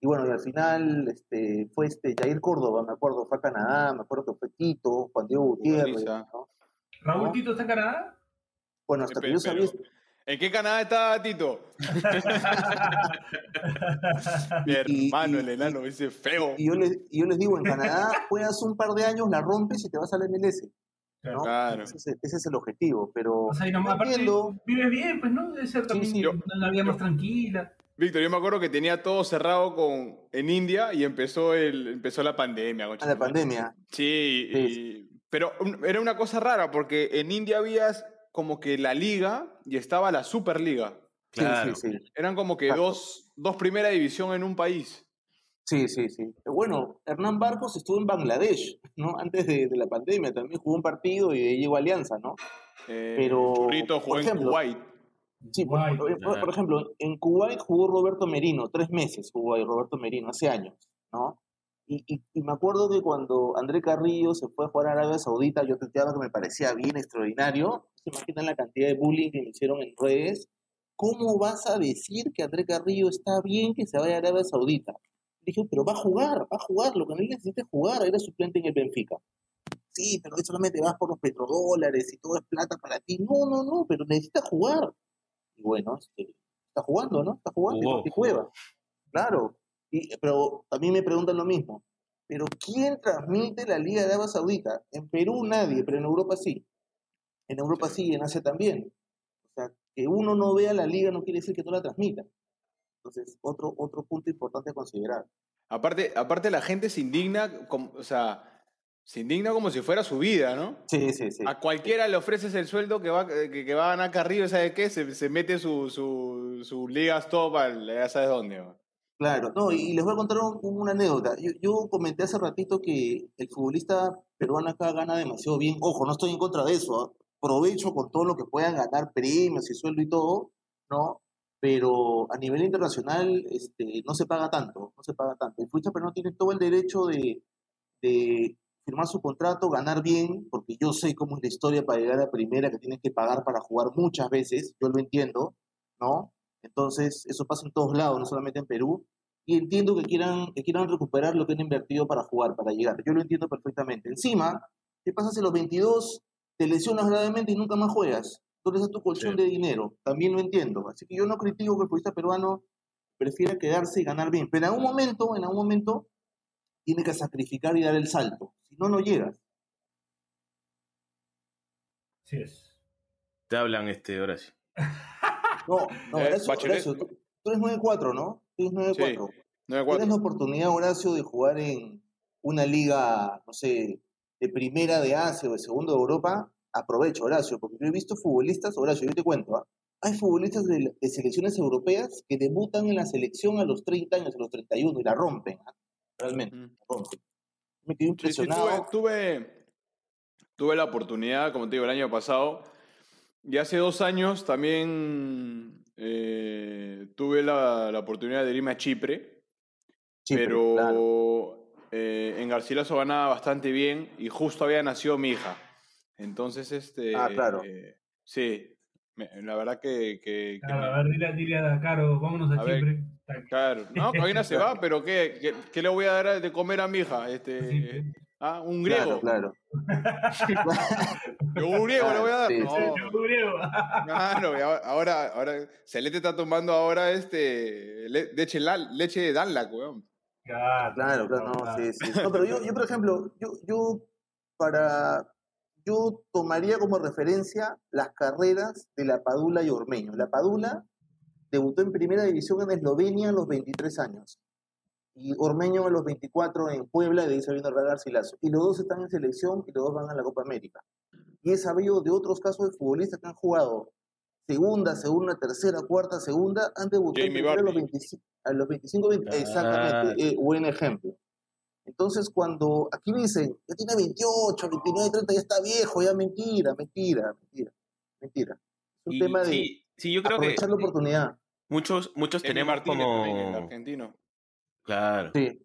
Speaker 5: Y bueno, y al final este, fue este Jair Córdoba, me acuerdo, fue a Canadá, me acuerdo que fue Tito, Juan Diego Gutiérrez. ¿no?
Speaker 3: ¿Raúl
Speaker 5: ¿No?
Speaker 3: Tito está en Canadá?
Speaker 5: Bueno, hasta que yo sabía...
Speaker 6: ¿En qué Canadá está Tito? [laughs] Mi hermano,
Speaker 5: y-
Speaker 6: el enano, ese feo.
Speaker 5: Y yo, les, y yo les digo, en Canadá juegas un par de años, la rompes y te vas al MLS. ¿No?
Speaker 6: Claro.
Speaker 5: Ese, es, el- ese es el objetivo, pero
Speaker 3: O sea, y nomás,
Speaker 5: yo
Speaker 3: aparte, vives bien, pues, ¿no? Debe ser también
Speaker 5: sí.
Speaker 6: Yo-
Speaker 3: una vida más tranquila.
Speaker 6: Víctor, yo me acuerdo que tenía todo cerrado con, en India y empezó, el, empezó la pandemia. concha
Speaker 5: a la pandemia.
Speaker 6: Sí,
Speaker 5: Sí.
Speaker 6: y- pero un- era una cosa rara porque en India había como que la liga y estaba la Superliga.
Speaker 5: Sí,
Speaker 4: Claro.
Speaker 5: sí, sí.
Speaker 6: Eran como que dos, dos primera división en un país.
Speaker 5: Sí, sí, sí. Bueno, Hernán Barcos estuvo en Bangladesh, ¿no? Antes de, de la pandemia, también jugó un partido y de ahí llegó a Alianza, ¿no?
Speaker 6: Eh,
Speaker 5: Pero,
Speaker 6: Churrito jugó
Speaker 5: por
Speaker 6: en
Speaker 5: ejemplo,
Speaker 6: Kuwait.
Speaker 5: Sí, por,
Speaker 3: Kuwait,
Speaker 5: por- por- por ejemplo, en Kuwait jugó Roberto Merino, tres meses jugó ahí Roberto Merino, hace años, ¿no? Y, y- y me acuerdo que cuando André Carrillo se fue a jugar a Arabia Saudita, yo tuiteaba que me parecía bien extraordinario. ¿Se imaginan la cantidad de bullying que me hicieron en redes? ¿Cómo vas a decir que André Carrillo está bien que se vaya a Arabia Saudita? Dije, pero va a jugar, va a jugar, lo que él necesita es jugar, era suplente en el Benfica. Sí, pero eso solamente vas por los petrodólares y todo es plata para ti. No, no, no, pero necesita jugar. Y bueno, este, está jugando, ¿no? Está jugando
Speaker 4: Jugó,
Speaker 5: y juega. Claro. Y, pero también me preguntan lo mismo. ¿Pero quién transmite la Liga de Arabia Saudita? En Perú nadie, pero en Europa sí. En Europa sí, y en Asia también. O sea, que uno no vea la liga no quiere decir que no la transmita. Entonces, otro, otro punto importante a considerar.
Speaker 6: Aparte, aparte la gente se indigna, como, o sea, se indigna como si fuera su vida, ¿no?
Speaker 5: Sí, sí, sí.
Speaker 6: A cualquiera le ofreces el sueldo que va, que, que va a ganar Carrillo, ¿sabe qué? Se, se mete su, su, su liga stop al, ya sabes dónde. ¿no?
Speaker 5: Claro, no, y les voy a contar un- una anécdota. Yo, yo comenté hace ratito que el futbolista peruano acá gana demasiado bien. Ojo, no estoy en contra de eso. ¿ah? Provecho con todo lo que puedan ganar, premios y sueldo y todo, ¿no? Pero a nivel internacional este, no se paga tanto, no se paga tanto. El futbolista peruano tiene todo el derecho de, firmar su contrato, ganar bien, porque yo sé cómo es la historia para llegar a primera, que tienes que pagar para jugar muchas veces, yo lo entiendo, ¿no? Entonces, eso pasa en todos lados, no solamente en Perú. Y entiendo que quieran, recuperar lo que han invertido para jugar, para llegar. Yo lo entiendo perfectamente. Encima, ¿qué pasa si a los 22 te lesionas gravemente y nunca más juegas? ¿Dónde está tu colchón
Speaker 4: Sí.
Speaker 5: de dinero? También lo entiendo. Así que yo no critico que el futbolista peruano prefiera quedarse y ganar bien. Pero en algún momento, en algún momento, tiene que sacrificar y dar el salto. Si no, no llegas.
Speaker 3: Así es.
Speaker 4: Te hablan, este, Horacio. [laughs]
Speaker 5: No, no,
Speaker 6: Eh,
Speaker 5: Horacio. Horacio, tú, tú eres 9-4, ¿no? Tú eres 9-4.
Speaker 6: Sí, 9-4.
Speaker 5: Tienes la oportunidad, Horacio, de jugar en una liga, no sé, de primera de Asia o de segundo de Europa, aprovecho, Horacio, porque yo he visto futbolistas, Horacio, yo te cuento, ¿ah? hay futbolistas de, de selecciones europeas que debutan en la selección a los 30 años, a los 31 y la rompen, ¿ah? realmente,
Speaker 6: Mm.
Speaker 5: la rompen. Me quedé
Speaker 6: Sí, sí,
Speaker 5: impresionado.
Speaker 6: tuve, tuve, tuve la oportunidad, como te digo, el año pasado. Y hace dos años también eh, tuve la, la oportunidad de irme a Chipre.
Speaker 5: Chipre,
Speaker 6: pero
Speaker 5: claro.
Speaker 6: eh, en Garcilaso ganaba bastante bien y justo había nacido mi hija. Entonces, este,
Speaker 5: Ah, claro.
Speaker 6: eh, Sí, me- la verdad que... que- que
Speaker 3: Claro,
Speaker 6: me-
Speaker 3: a ver, dile, dile a Caro, vámonos a,
Speaker 6: A
Speaker 3: Chipre.
Speaker 6: Claro, no, Cabina se va, pero ¿qué, qué, qué le voy a dar de comer a mi hija? [laughs] Este,
Speaker 3: Sí,
Speaker 6: ah, un griego.
Speaker 5: Claro, claro.
Speaker 6: Un griego le voy a [laughs] dar.
Speaker 5: Sí,
Speaker 6: no,
Speaker 3: griego.
Speaker 6: claro, ahora, ahora, Celeste está tomando ahora este le- leche, leche de Danlac, weón.
Speaker 3: Claro,
Speaker 5: Claro, claro, no, sí, sí. No, pero yo, yo, por ejemplo, yo, yo para yo tomaría como referencia las carreras de la Padula y Ormeño. La Padula debutó en primera división en Eslovenia a los 23 años. Y Ormeño a los 24 en Puebla, de ahí se vino Garcilaso. Y los dos están en selección y los dos van a la Copa América. Y he sabido de otros casos de futbolistas que han jugado segunda, segunda, tercera, cuarta, segunda, han debutado a los
Speaker 6: Vardy.
Speaker 5: 25, a los 25 20
Speaker 4: Claro.
Speaker 5: exactamente, eh, buen ejemplo. Entonces, cuando aquí dicen, ya tiene 28, 29, 30, ya está viejo, ya mentira, mentira, mentira, mentira. Es un
Speaker 4: Y
Speaker 5: tema de
Speaker 4: sí, sí, yo creo que
Speaker 5: aprovechar la oportunidad.
Speaker 4: muchos, muchos tenemos
Speaker 6: Martínez el
Speaker 4: como...
Speaker 6: argentino.
Speaker 4: Claro.
Speaker 5: Sí,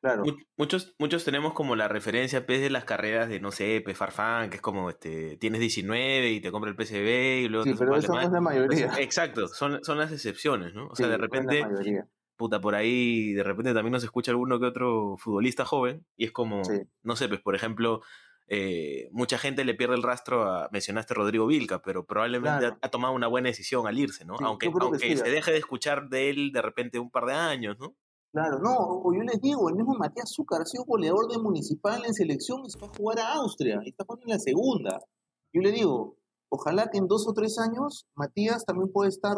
Speaker 5: claro.
Speaker 4: Mu- Muchos, muchos tenemos como la referencia pues, de las carreras de, no sé, pues Farfán, que es como este, tienes 19 y te compra el PCB y luego
Speaker 5: Sí,
Speaker 4: te
Speaker 5: pero eso no es la mayoría.
Speaker 4: Entonces, exacto, son, son las excepciones, ¿no? O sea,
Speaker 5: Sí,
Speaker 4: de
Speaker 5: no es la
Speaker 4: repente,
Speaker 5: mayoría.
Speaker 4: Puta, por ahí, de repente también nos escucha alguno que otro futbolista joven y es como,
Speaker 5: Sí.
Speaker 4: no sé, pues por ejemplo, eh, mucha gente le pierde el rastro a, mencionaste a Rodrigo Vilca, pero probablemente
Speaker 5: Claro.
Speaker 4: ha, ha tomado una buena decisión al irse, ¿no?
Speaker 5: Sí,
Speaker 4: aunque aunque
Speaker 5: sí,
Speaker 4: se deje de escuchar de él de repente un par de años, ¿no?
Speaker 5: Claro, no, o yo les digo, el mismo Matías Zúcar ha sido goleador de Municipal en selección y se fue a jugar a Austria, y está jugando en la segunda. Yo le digo, ojalá que en dos o tres años Matías también pueda estar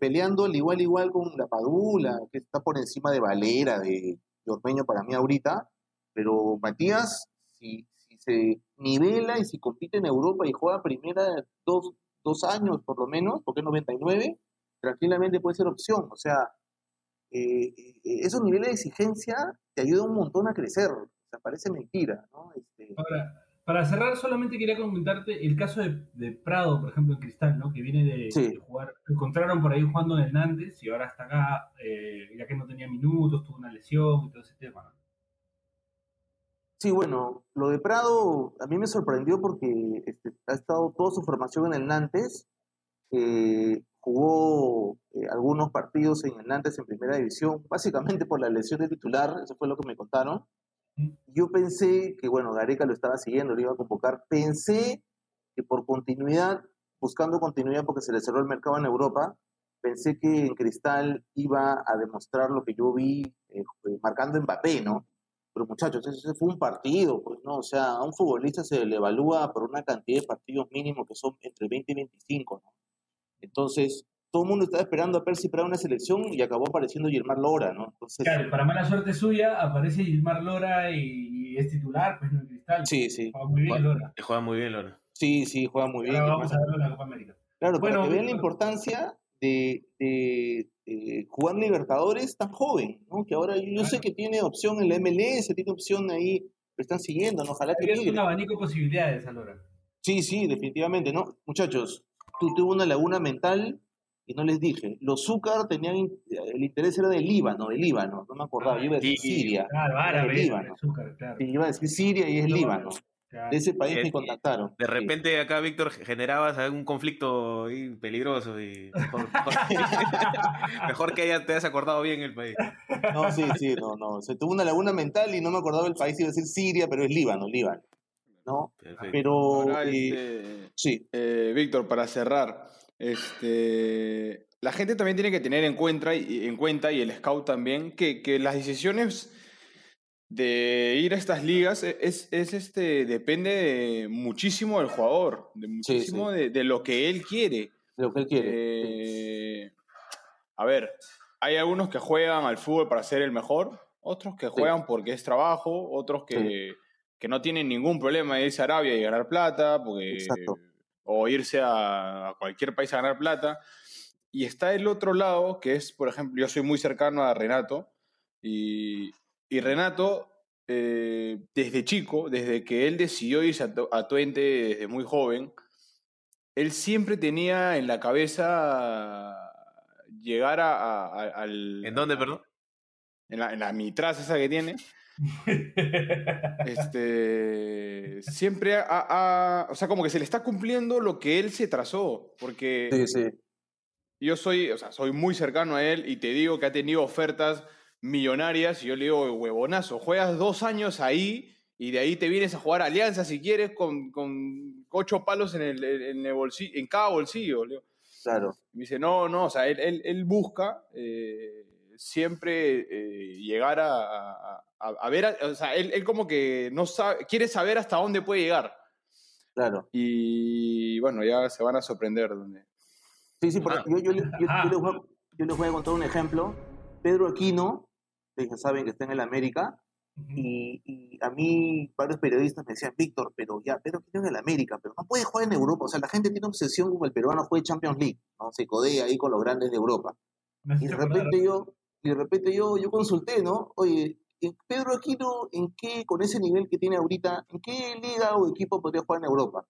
Speaker 5: peleando al igual igual con la Padula, que está por encima de Valera, de, de Ormeño para mí ahorita, pero Matías, si, se nivela y si compite en Europa y juega primera dos, dos años por lo menos, porque es 99, tranquilamente puede ser opción, o sea, eh, eh, esos niveles de exigencia te ayudan un montón a crecer. O sea, parece mentira, ¿no? Este,
Speaker 3: Ahora, para cerrar, solamente quería comentarte el caso de, de Prado, por ejemplo, en Cristal, ¿no? Que viene de,
Speaker 5: Sí.
Speaker 3: de jugar. Lo encontraron por ahí jugando en el Nantes y ahora está acá, eh, ya que no tenía minutos, tuvo una lesión y todo ese tema.
Speaker 5: sí, bueno, lo de Prado a mí me sorprendió porque este, ha estado toda su formación en el Nantes. eh, jugó eh, algunos partidos en el Nantes en primera división, básicamente por la lesión de titular, eso fue lo que me contaron. Yo pensé que, bueno, Gareca lo estaba siguiendo, lo iba a convocar. Pensé que por continuidad, buscando continuidad porque se le cerró el mercado en Europa, pensé que en Cristal iba a demostrar lo que yo vi eh, eh, marcando Mbappé, ¿no? Pero muchachos, ese fue un partido, pues, ¿no? O sea, a un futbolista se le evalúa por una cantidad de partidos mínimos que son entre 20 y 25, ¿no? Entonces, todo el mundo estaba esperando a Percy para una selección y acabó apareciendo Gilmar Lora, ¿no? Entonces,
Speaker 3: Claro, para mala suerte suya, aparece Gilmar Lora y, y es titular, pues no en Cristal.
Speaker 5: sí, sí,
Speaker 3: Juega muy bien Lora.
Speaker 4: Juega muy bien, Lora.
Speaker 5: sí, sí, juega muy bien.
Speaker 3: Ahora vamos a verlo en la Copa América.
Speaker 5: Claro,
Speaker 3: Bueno,
Speaker 5: para que vean la
Speaker 3: bueno.
Speaker 5: importancia de, de, eh, jugar Libertadores tan joven, ¿no? Que ahora yo, yo sé que tiene opción en la MLS, tiene opción ahí, lo están siguiendo, ¿no? Ojalá que
Speaker 3: Tienes un abanico de posibilidades a Lora.
Speaker 5: Sí, sí, definitivamente, ¿no? Muchachos, tú tuve una laguna mental y no les dije. Los Zúcar tenían, el interés era del Líbano, del Líbano, no me acordaba, yo iba a decir
Speaker 4: Sí,
Speaker 5: Siria.
Speaker 3: Claro,
Speaker 5: Era
Speaker 3: árabe,
Speaker 5: el
Speaker 3: es,
Speaker 5: Líbano.
Speaker 3: azúcar, claro.
Speaker 5: Sí, iba a decir Siria y es
Speaker 3: No,
Speaker 5: Líbano.
Speaker 3: claro.
Speaker 5: De ese país
Speaker 4: Eh,
Speaker 5: me contactaron.
Speaker 4: De
Speaker 5: Sí.
Speaker 4: repente acá, Víctor, generabas algún conflicto ahí peligroso y mejor, mejor- [laughs] mejor que ya te hayas acordado bien el país.
Speaker 5: No, sí, sí, no, no. Se tuvo una laguna mental y no me acordaba el país, iba a decir Siria, pero es Líbano, Líbano. ¿No?
Speaker 4: Perfecto.
Speaker 5: Pero,
Speaker 6: Ahora,
Speaker 5: eh,
Speaker 6: este,
Speaker 5: sí,
Speaker 6: eh, Víctor, para cerrar, este, la gente también tiene que tener en cuenta, y, en cuenta, y el scout también, que, que las decisiones de ir a estas ligas e, es, es, este, depende de muchísimo del jugador, de muchísimo
Speaker 5: sí.
Speaker 6: De, de lo que él quiere.
Speaker 5: de lo que él quiere.
Speaker 6: Eh, a ver, hay algunos que juegan al fútbol para ser el mejor, otros que juegan porque es trabajo, otros que, que no tienen ningún problema de irse a Arabia y ganar plata, porque,
Speaker 5: Exacto.
Speaker 6: O irse a, a cualquier país a ganar plata. Y está el otro lado, que es, por ejemplo, yo soy muy cercano a Renato, y, y Renato, eh, desde chico, desde que él decidió irse a, a Twente desde muy joven, él siempre tenía en la cabeza llegar a, a- a- al...
Speaker 4: ¿En dónde, perdón?
Speaker 6: En la, en la mitraz esa que tiene, [laughs] este, siempre ha, ha- o sea, como que se le está cumpliendo lo que él se trazó, porque
Speaker 5: Sí, sí.
Speaker 6: yo soy, o sea, soy muy cercano a él y te digo que ha tenido ofertas millonarias y yo le digo, huevonazo, juegas dos años ahí y de ahí te vienes a jugar Alianza si quieres con, con ocho palos en, el, en, el bolsillo, en cada bolsillo. le digo.
Speaker 5: Claro.
Speaker 6: Y me dice, no, no, o sea, él, él, él busca eh, siempre eh, llegar a, a- a- a ver, o sea, él, él como que no sabe, quiere saber hasta dónde puede llegar.
Speaker 5: Claro.
Speaker 6: Y bueno, ya se van a sorprender. Donde...
Speaker 5: Sí, sí, porque
Speaker 4: Ah.
Speaker 5: yo, yo, yo- yo les voy a, yo les voy a contar un ejemplo. Pedro Aquino, que ya saben que está en el América, y, y a mí varios periodistas me decían, Víctor, pero ya, Pedro Aquino en el América, pero no puede jugar en Europa. O sea, la gente tiene obsesión con el peruano juegue Champions League, ¿no? Se codea ahí con los grandes de Europa. Y de repente yo, y de repente yo, yo consulté, ¿no? Oye, ¿en Pedro Aquino, ¿en qué, con ese nivel que tiene ahorita, en qué liga o equipo podría jugar en Europa?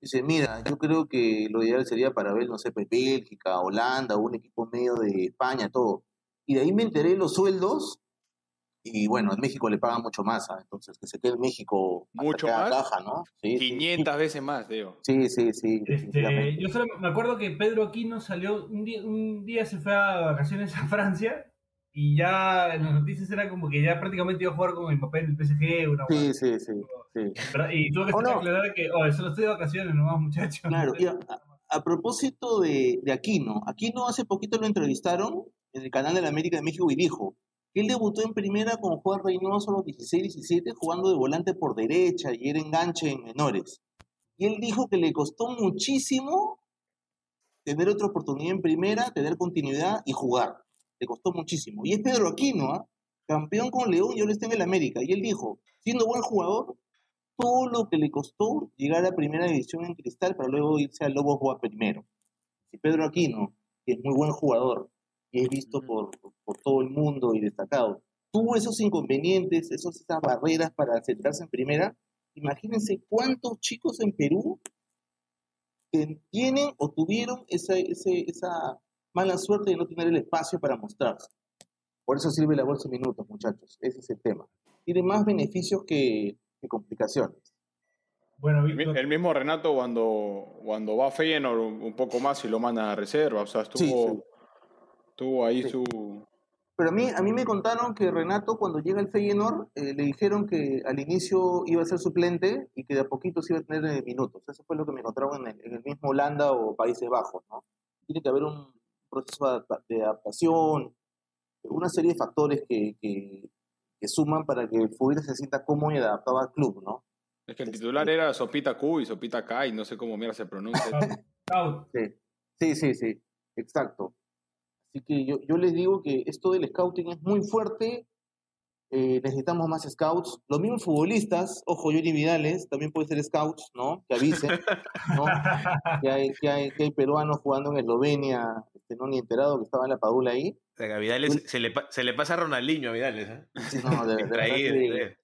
Speaker 5: Dice, mira, yo creo que lo ideal sería para ver, no sé, pues, Bélgica, Holanda, un equipo medio de España, todo. Y de ahí me enteré los sueldos, y bueno, en México le pagan mucho más, ¿ah? entonces que se quede en México
Speaker 6: ¿Mucho más?
Speaker 5: caja, ¿no? Sí, sí.
Speaker 6: 500 veces más, digo.
Speaker 5: Sí, sí, sí.
Speaker 3: Este, yo solo me acuerdo que Pedro Aquino salió, un día, un día se fue a vacaciones a Francia y ya en las noticias era como que ya prácticamente iba a jugar con Mbappé en el PSG. Una
Speaker 5: Sí, sí, sí,
Speaker 3: Y tuvo que
Speaker 5: Oh, no.
Speaker 3: aclarar que, oh, solo estoy de vacaciones nomás, muchachos.
Speaker 5: Claro, y a, propósito de, de Aquino, Aquino hace poquito lo entrevistaron en el canal de la América de México y dijo que él debutó en primera con Juan Reynoso a los 16-17 jugando de volante por derecha y era enganche en menores. Y él dijo que le costó muchísimo tener otra oportunidad en primera, tener continuidad y jugar. Le costó muchísimo. Y es Pedro Aquino, ¿ah? campeón con León y ahora está en el América. Y él dijo, siendo buen jugador, todo lo que le costó llegar a primera división en Cristal para luego irse al Lobos Boa primero. Si Pedro Aquino, que es muy buen jugador y es visto por, por todo el mundo y destacado, tuvo esos inconvenientes, esos, esas barreras para centrarse en primera, imagínense cuántos chicos en Perú que tienen o tuvieron esa, esa mala suerte de no tener el espacio para mostrarse. Por eso sirve la bolsa de minutos, muchachos. Ese es el tema. Tiene más beneficios que, que complicaciones.
Speaker 3: Bueno, Víctor,
Speaker 6: El mismo Renato cuando, cuando va a Feyenoord un poco más y lo manda a reserva, o sea, estuvo,
Speaker 5: Sí, sí.
Speaker 6: estuvo ahí
Speaker 5: Sí.
Speaker 6: su...
Speaker 5: Pero a mí, a mí me contaron que Renato, cuando llega al Feyenoord, eh, le dijeron que al inicio iba a ser suplente y que de a poquito se iba a tener eh, minutos. Eso fue lo que me contaron en el, en el mismo Holanda o Países Bajos, ¿no? Tiene que haber un proceso de adapta- de adaptación, una serie de factores que, que, que suman para que el futbolista se sienta cómodo y adaptado al club, ¿no?
Speaker 6: Es que el titular era Sopita Q y Sopita K y no sé cómo mierda se pronuncia. [laughs]
Speaker 3: Scout,
Speaker 5: Sí, sí, sí, sí, exacto. Así que yo, yo les digo que esto del scouting es muy fuerte. Eh, necesitamos más scouts. Los mismos futbolistas, ojo, Johnny Vidales, también puede ser scouts, ¿no? Que avisen, ¿no? Que hay, que hay, que hay peruanos jugando en Eslovenia, este, no ni enterado que estaba en la Padula ahí.
Speaker 4: O sea, que a Vidales se le, pa- se le pasa a Ronaldinho a Vidales. ¿eh?
Speaker 5: Sí, no, de, de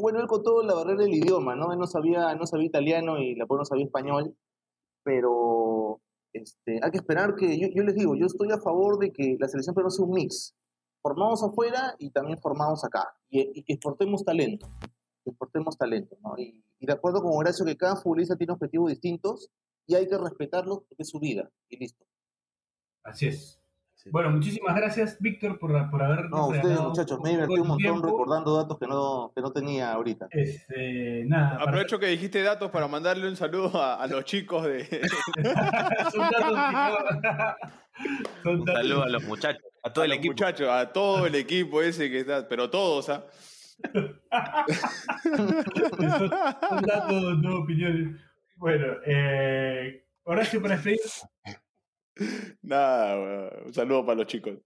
Speaker 5: bueno, él con todo la barrera del idioma, ¿no? Él no sabía, no sabía italiano y la no sabía español, pero este, hay que esperar que, yo, yo les digo, yo estoy a favor de que la selección peruana sea un mix, formados afuera y también formados acá, y, que exportemos talento, exportemos talento, ¿no? Y, y de acuerdo con Horacio que cada futbolista tiene objetivos distintos y hay que respetarlos porque es su vida, y listo.
Speaker 3: así es.
Speaker 4: Sí.
Speaker 3: Bueno, muchísimas gracias, Víctor, por, por haber.
Speaker 5: No, ustedes muchachos, me he divertido un montón recordando datos que no, que no tenía ahorita.
Speaker 3: Este, nada, para-
Speaker 6: Aprovecho que dijiste datos para mandarle un saludo a, a los chicos de... [laughs]
Speaker 3: son datos que [laughs] son
Speaker 4: Un
Speaker 3: datos-
Speaker 4: saludo a los muchachos, a todo
Speaker 6: a
Speaker 4: el equipo.
Speaker 6: Muchachos, a todo el equipo ese que está, pero todos, ¿ah? [laughs]
Speaker 3: son, son datos, no opiniones. Bueno, eh, Horacio para despedir.
Speaker 6: Nada, weón, un saludo para los chicos.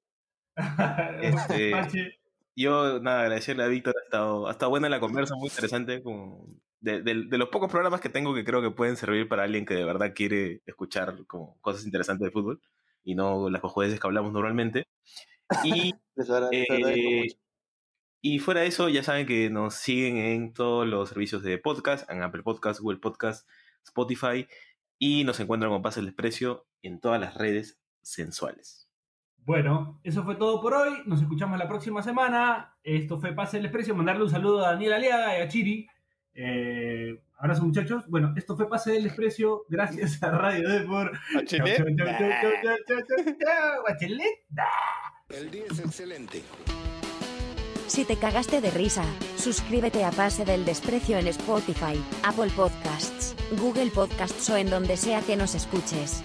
Speaker 4: Este- Yo, nada, agradecerle a Víctor, ha estado, ha estado buena la conversa, muy interesante. Como de, de- de los pocos programas que tengo que creo que pueden servir para alguien que de verdad quiere escuchar como cosas interesantes de fútbol y no las cojudeces que hablamos normalmente. Y, [laughs] eh, y fuera de eso, ya saben que nos siguen en todos los servicios de podcast, en Apple Podcast, Google Podcast, Spotify, y nos encuentran con Pase el Desprecio en todas las redes sensuales.
Speaker 3: Bueno, eso fue todo por hoy. Nos escuchamos la próxima semana. Esto fue Pase el Desprecio. Mandarle un saludo a Daniel Aliaga y a Chiri. Eh, abrazo, muchachos. Bueno, esto fue Pase del Desprecio. Gracias a Radio Depor.
Speaker 6: Bachelet.
Speaker 3: Chau, chau, chau, chau, chau, chau, chau, chau. Bachelet.
Speaker 1: El día es excelente.
Speaker 2: Si te cagaste de risa, suscríbete a Pase del Desprecio en Spotify, Apple Podcasts, Google Podcasts o en donde sea que nos escuches.